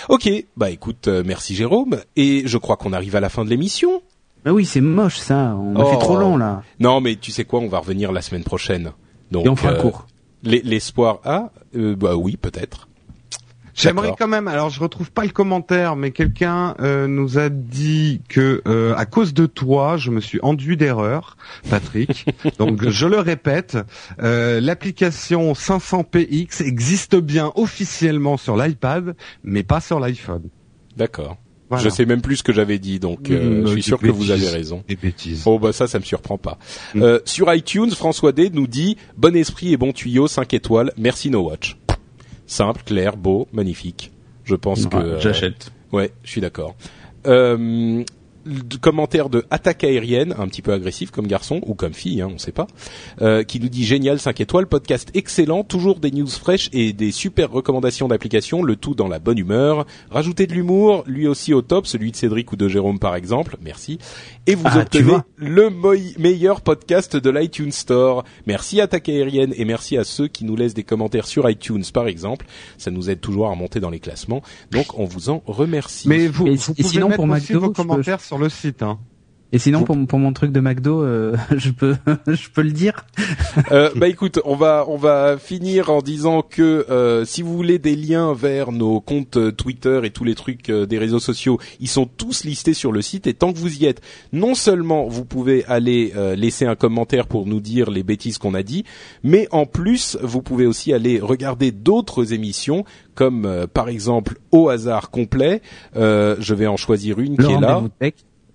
Ok, bah écoute, euh, merci Jérôme. Et je crois qu'on arrive à la fin de l'émission. Bah oui, c'est moche ça. On a fait trop oh. long là. Non, mais tu sais quoi, on va revenir la semaine prochaine. Donc, Et on fera euh, court. L'espoir. Ah, euh, bah oui, peut-être. J'aimerais quand même. Alors, je retrouve pas le commentaire, mais quelqu'un euh, nous a dit que euh, à cause de toi, je me suis enduit d'erreur, Patrick. Donc, je le répète, euh, l'application 500px existe bien officiellement sur l'iPad, mais pas sur l'iPhone. D'accord. Je sais même plus ce que j'avais dit, donc mm, je suis sûr que vous avez raison. Des bêtises. Oh bah ça, ça me surprend pas. Mm. sur iTunes, François D nous dit bon esprit et bon tuyau, 5 étoiles. Merci No Watch simple, clair, beau, magnifique. Je pense que euh, j'achète. ouais, je suis d'accord. Euh, commentaire de attaque aérienne, un petit peu agressif comme garçon ou comme fille, hein, on sait pas, euh, qui nous dit génial 5 étoiles, podcast excellent, toujours des news fraîches et des super recommandations d'applications, le tout dans la bonne humeur. Rajoutez de l'humour, lui aussi au top, celui de Cédric ou de Jérôme par exemple, merci. Et vous ah, obtenez le meilleur podcast de l'iTunes Store. Merci attaque aérienne et merci à ceux qui nous laissent des commentaires sur iTunes par exemple. Ça nous aide toujours à monter dans les classements, donc on vous en remercie. Mais vous, vous pouvez sinon, mettre pour aussi vos commentaires sur le site. Hein. Et sinon, pour, pour mon truc de McDo, euh, je peux, je peux le dire. euh, bah écoute, on va, on va finir en disant que euh, si vous voulez des liens vers nos comptes euh, Twitter et tous les trucs des réseaux sociaux, ils sont tous listés sur le site. Et tant que vous y êtes, non seulement vous pouvez aller laisser un commentaire pour nous dire les bêtises qu'on a dit, mais en plus, vous pouvez aussi aller regarder d'autres émissions comme par exemple au hasard complet. je vais en choisir une qui est là.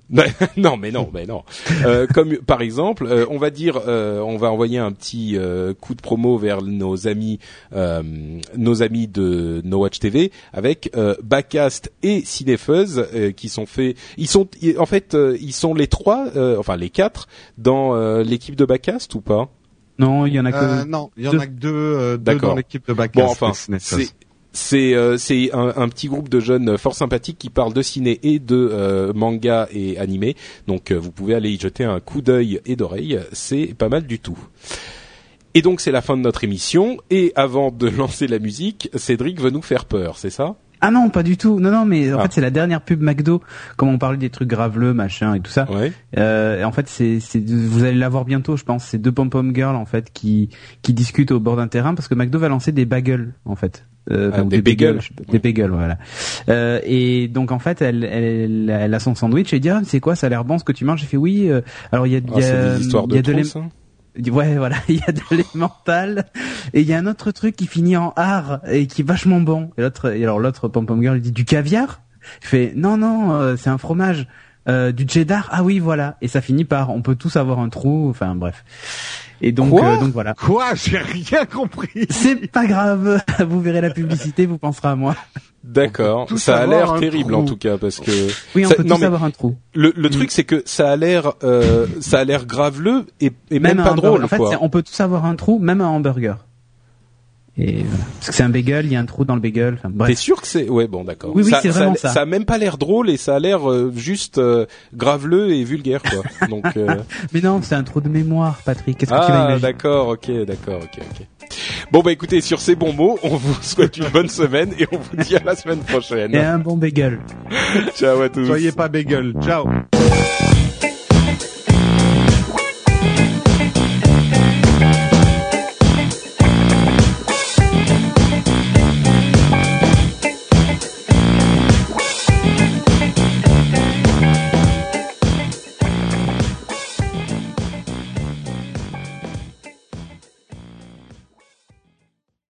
non, mais non, mais non. Euh, comme par exemple, euh, on va dire, euh, on va envoyer un petit coup de promo vers nos amis, nos amis de No Watch TV avec Backcast et Cinefuzz qui sont faits. Ils sont, en fait, ils sont les trois, enfin les quatre dans l'équipe de Backcast ou pas? Non, il y en a que non, il y en a que deux, deux dans l'équipe de Backcast. Bon, enfin, c'est c'est euh, c'est un, petit groupe de jeunes fort sympathiques qui parlent de ciné et de euh, manga et animé. Donc euh, vous pouvez aller y jeter un coup d'œil et d'oreille, c'est pas mal du tout. Et donc c'est la fin de notre émission. Et avant de lancer la musique, Cédric veut nous faire peur, c'est ça? Ah non, pas du tout. Non, non, mais en ah. fait c'est la dernière pub McDo. Comme on parlait des trucs graveleux, machin et tout ça. Ouais. Euh, en fait, c'est, c'est, vous allez la voir bientôt, je pense. C'est deux pom pom girls en fait qui qui discutent au bord d'un terrain parce que McDo va lancer des bagels en fait. Euh, ah, des, bagels, des bagels, voilà. Euh, et donc en fait, elle, elle, elle a son sandwich et dit ah, c'est quoi, ça a l'air bon ce que tu manges? J'ai fait oui. Euh, alors il y a, il y a, des histoires de, y a de Ouais, voilà, il y a de l'émental et il y a un autre truc qui finit en art et qui est vachement bon. Et l'autre, alors l'autre pom pom girl dit du caviar? Il fait non non, euh, c'est un fromage. Euh, du cheddar. Ah oui, voilà. Et ça finit par on peut tous avoir un trou. Enfin bref. Et donc, euh, donc voilà. Quoi J'ai rien compris. C'est pas grave. Vous verrez la publicité, vous penserez à moi. D'accord. Ça a l'air terrible en tout cas parce que. Oui, on peut tous avoir un trou. Le, le truc c'est que ça a l'air, euh, ça a l'air graveleux et, et même, pas drôle. En fait, on peut tous avoir un trou, même un hamburger. Et voilà. Parce que c'est un bagel, il y a un trou dans le bagel. Enfin, T'es sûr que c'est Ouais, bon, d'accord. Oui, oui, c'est vraiment ça, ça. a même pas l'air drôle et ça a l'air euh, juste euh, graveleux et vulgaire, quoi. Donc. Euh... Mais non, c'est un trou de mémoire, Patrick. Qu'est-ce que ah, tu vas Ah, d'accord, ok, d'accord, ok, ok. Bon bah écoutez, sur ces bons mots, on vous souhaite une bonne semaine et on vous dit à la semaine prochaine. Et un bon bagel. Ciao à tous. Soyez pas bagel. Ciao.